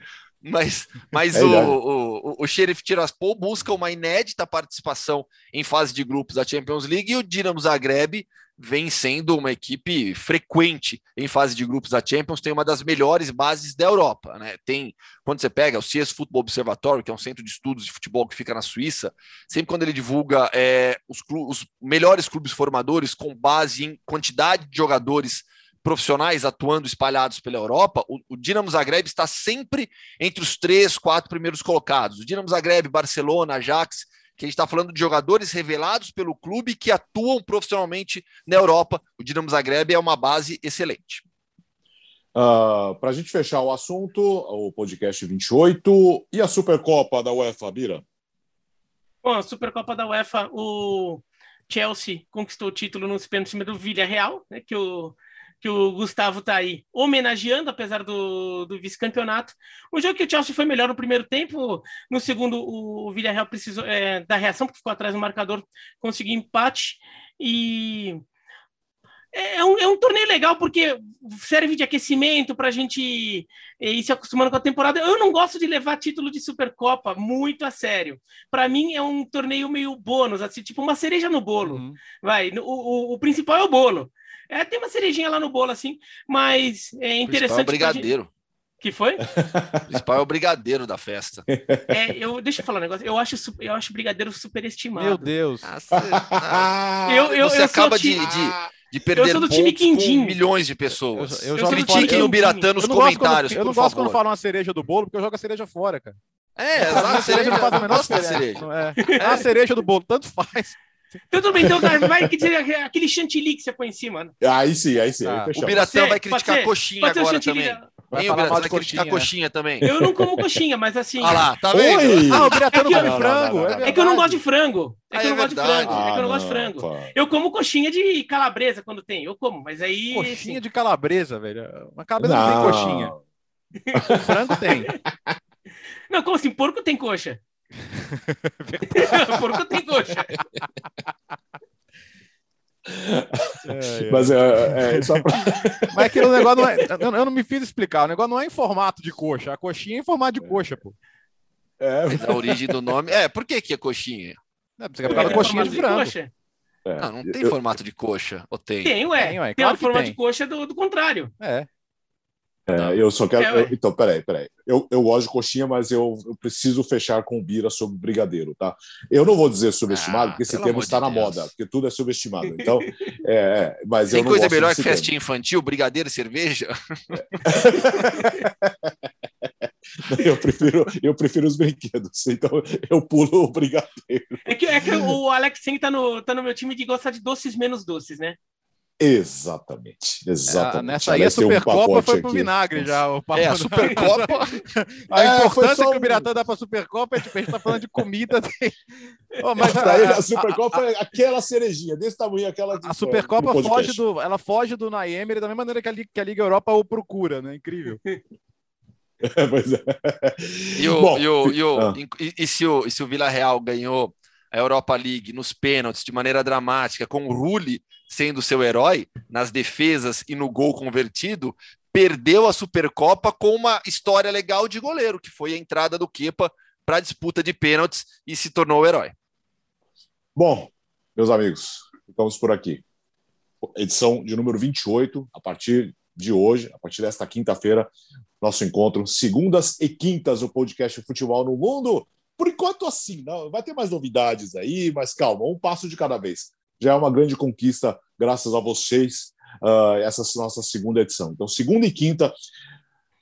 Mas, mas É o, o, o, o Sheriff Tiraspol busca uma inédita participação em fase de grupos da Champions League e o Dinamo Zagreb vem sendo uma equipe frequente em fase de grupos da Champions, tem uma das melhores bases da Europa, né? Tem, quando você pega o CS Football Observatory, que é um centro de estudos de futebol que fica na Suíça, sempre quando ele divulga é, os, os melhores clubes formadores com base em quantidade de jogadores profissionais atuando espalhados pela Europa, o, o Dinamo Zagreb está sempre entre os três, quatro primeiros colocados. O Dinamo Zagreb, Barcelona, Ajax, que a gente está falando de jogadores revelados pelo clube que atuam profissionalmente na Europa. O Dinamo Zagreb é uma base excelente. Para a gente fechar o assunto, o podcast 28 e a Supercopa da UEFA, Bira? Bom, a Supercopa da UEFA, o Chelsea conquistou o título nos pênaltis em cima do Villarreal, né, que o que o Gustavo tá aí homenageando, apesar do, do vice-campeonato. Um jogo que o Chelsea foi melhor no primeiro tempo, no segundo o Villarreal precisou é, da reação, porque ficou atrás do marcador, conseguiu empate e é um, é um torneio legal porque serve de aquecimento para a gente eh, ir se acostumando com a temporada. Eu não gosto de levar título de Supercopa muito a sério. Para mim é um torneio meio bônus, assim, tipo uma cereja no bolo. Uhum. Vai, o, o, o principal é o bolo. É, tem uma cerejinha lá no bolo, assim, mas é O principal é interessante. o brigadeiro. Que foi? O principal é o brigadeiro da festa. É, eu, deixa eu falar um negócio. Eu acho, eu acho brigadeiro superestimado. Meu Deus. Ah, ah, Eu- eu- você eu acaba de, de, de perder sou do time pontos com milhões de pessoas. Eu- eu Critiquem fora- o Biratã nos Eu comentários, quando, eu não gosto quando falam uma cereja do bolo, porque eu jogo a cereja fora, cara. É, A cereja não faz a menor cereja. É. É a cereja do bolo, tanto faz. Então, tudo bem, então, vai que dizer aquele chantilly que você põe em cima. né? aí sim, aí sim. Ah, aí O fechamos. Biratã Pode vai criticar pode ser. coxinha Pode ser o agora chantilly. também. Vai Hein, falar Biratã, mal vai de criticar coxinha. coxinha também. Eu não como coxinha, mas assim. Olha lá, tá vendo? Oi! Ah, o Biratã não É que come eu- frango. Não, não, é não, não. É que eu não gosto de frango. É Ah, que eu é não gosto de verdade. frango. É que eu não Ah, gosto de frango. Eu como coxinha de calabresa quando tem. Eu como, mas aí. Coxinha assim, de calabresa, velho. Uma calabresa não, tem coxinha. O frango tem. Não, como assim? Porco tem coxa. Porco tem coxa. É, é. Mas é, é, só pra... Mas aquele negócio não é. Eu, eu não me fiz explicar. O negócio não é em formato de coxa. A coxinha é em formato de coxa, pô. é, Mas a origem do nome. É, por que, que é coxinha? É, por causa da coxinha de frango. coxa. é. Não, não tem Eu- formato de coxa. Ou tem? Tem, ué. Tem, ué, Tem, claro a que forma tem. de coxa do, do contrário. É. É, eu só quero. É, eu- então, peraí, peraí. Eu, eu gosto de coxinha, mas eu, eu preciso fechar com o Bira sobre o brigadeiro, tá? Eu não vou dizer subestimado, Ah, porque esse termo está de na Deus. moda, porque tudo é subestimado. Então, é, é, mas eu Tem não coisa gosto melhor que festinha infantil, brigadeiro e cerveja? Eu prefiro, eu prefiro os brinquedos, então eu pulo o brigadeiro. É que, é que o Alex Seng tá no, tá no meu time de gostar de doces menos doces, né? Exatamente, exatamente. É, nessa aí a um Supercopa pacote foi pro aqui. vinagre já. O papo É, a do- Supercopa. A É, importância só que o um- Biratã dá pra Supercopa é tipo, a gente tá falando de comida. Ô, mas ele, a, a Supercopa é aquela cerejinha, desse tamanho, aquela. a Supercopa no foge do, ela foge do Naemer da mesma maneira que a, Liga, que a Liga Europa o procura, né? Incrível. Pois é. E, o, Bom, e, o, e, o- ah. e- e se o, e se o Vila Real ganhou a Europa League nos pênaltis de maneira dramática, com o Rulli sendo seu herói nas defesas e no gol convertido, perdeu a Supercopa com uma história legal de goleiro, que foi a entrada do Kepa para a disputa de pênaltis e se tornou o herói. Bom, meus amigos, ficamos por aqui. Edição de número 28, a partir de hoje, a partir desta quinta-feira, nosso encontro, segundas e quintas, o podcast Futebol no Mundo. Por enquanto, assim, não, vai ter mais novidades aí, mas calma, um passo de cada vez. Já é uma grande conquista, graças a vocês, ah, essa nossa segunda edição. Então, segunda e quinta,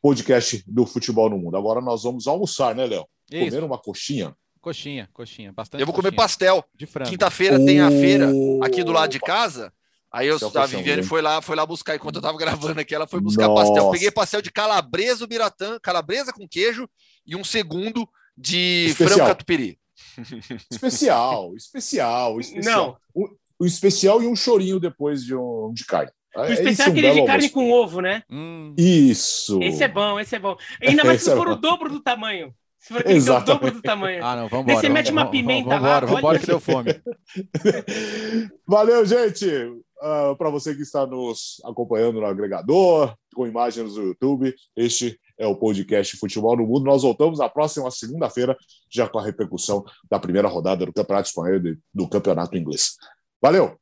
podcast do Futebol no Mundo. Agora nós vamos almoçar, né, Léo? Comer uma coxinha. Coxinha, coxinha. Bastante Eu vou comer coxinha. pastel. de frango. Quinta-feira tem a feira aqui do lado de casa. Aí eu, a Viviane foi lá, foi lá buscar, enquanto eu tava gravando aqui, ela foi buscar Nossa. pastel. Peguei pastel de calabresa, biratã, calabresa com queijo e um segundo de Especial. frango catupiry. Especial, especial, especial. Não, Um, um especial e um chorinho depois de um de carne. o É especial é um aquele belo de carne almoço. com ovo, né? Hum. Isso. Esse é bom, esse é bom. Ainda mais se é for bom. o dobro do tamanho. Se for aquele que é o Exatamente. dobro do tamanho. Ah, não, vamos embora. você mete uma pimenta vamos lá, vamos embora que deu fome. Valeu, gente. Para você que está nos acompanhando no agregador, com imagens no YouTube, este é o podcast Futebol no Mundo. Nós voltamos na próxima segunda-feira, já com a repercussão da primeira rodada do Campeonato Espanhol e do Campeonato Inglês. Valeu!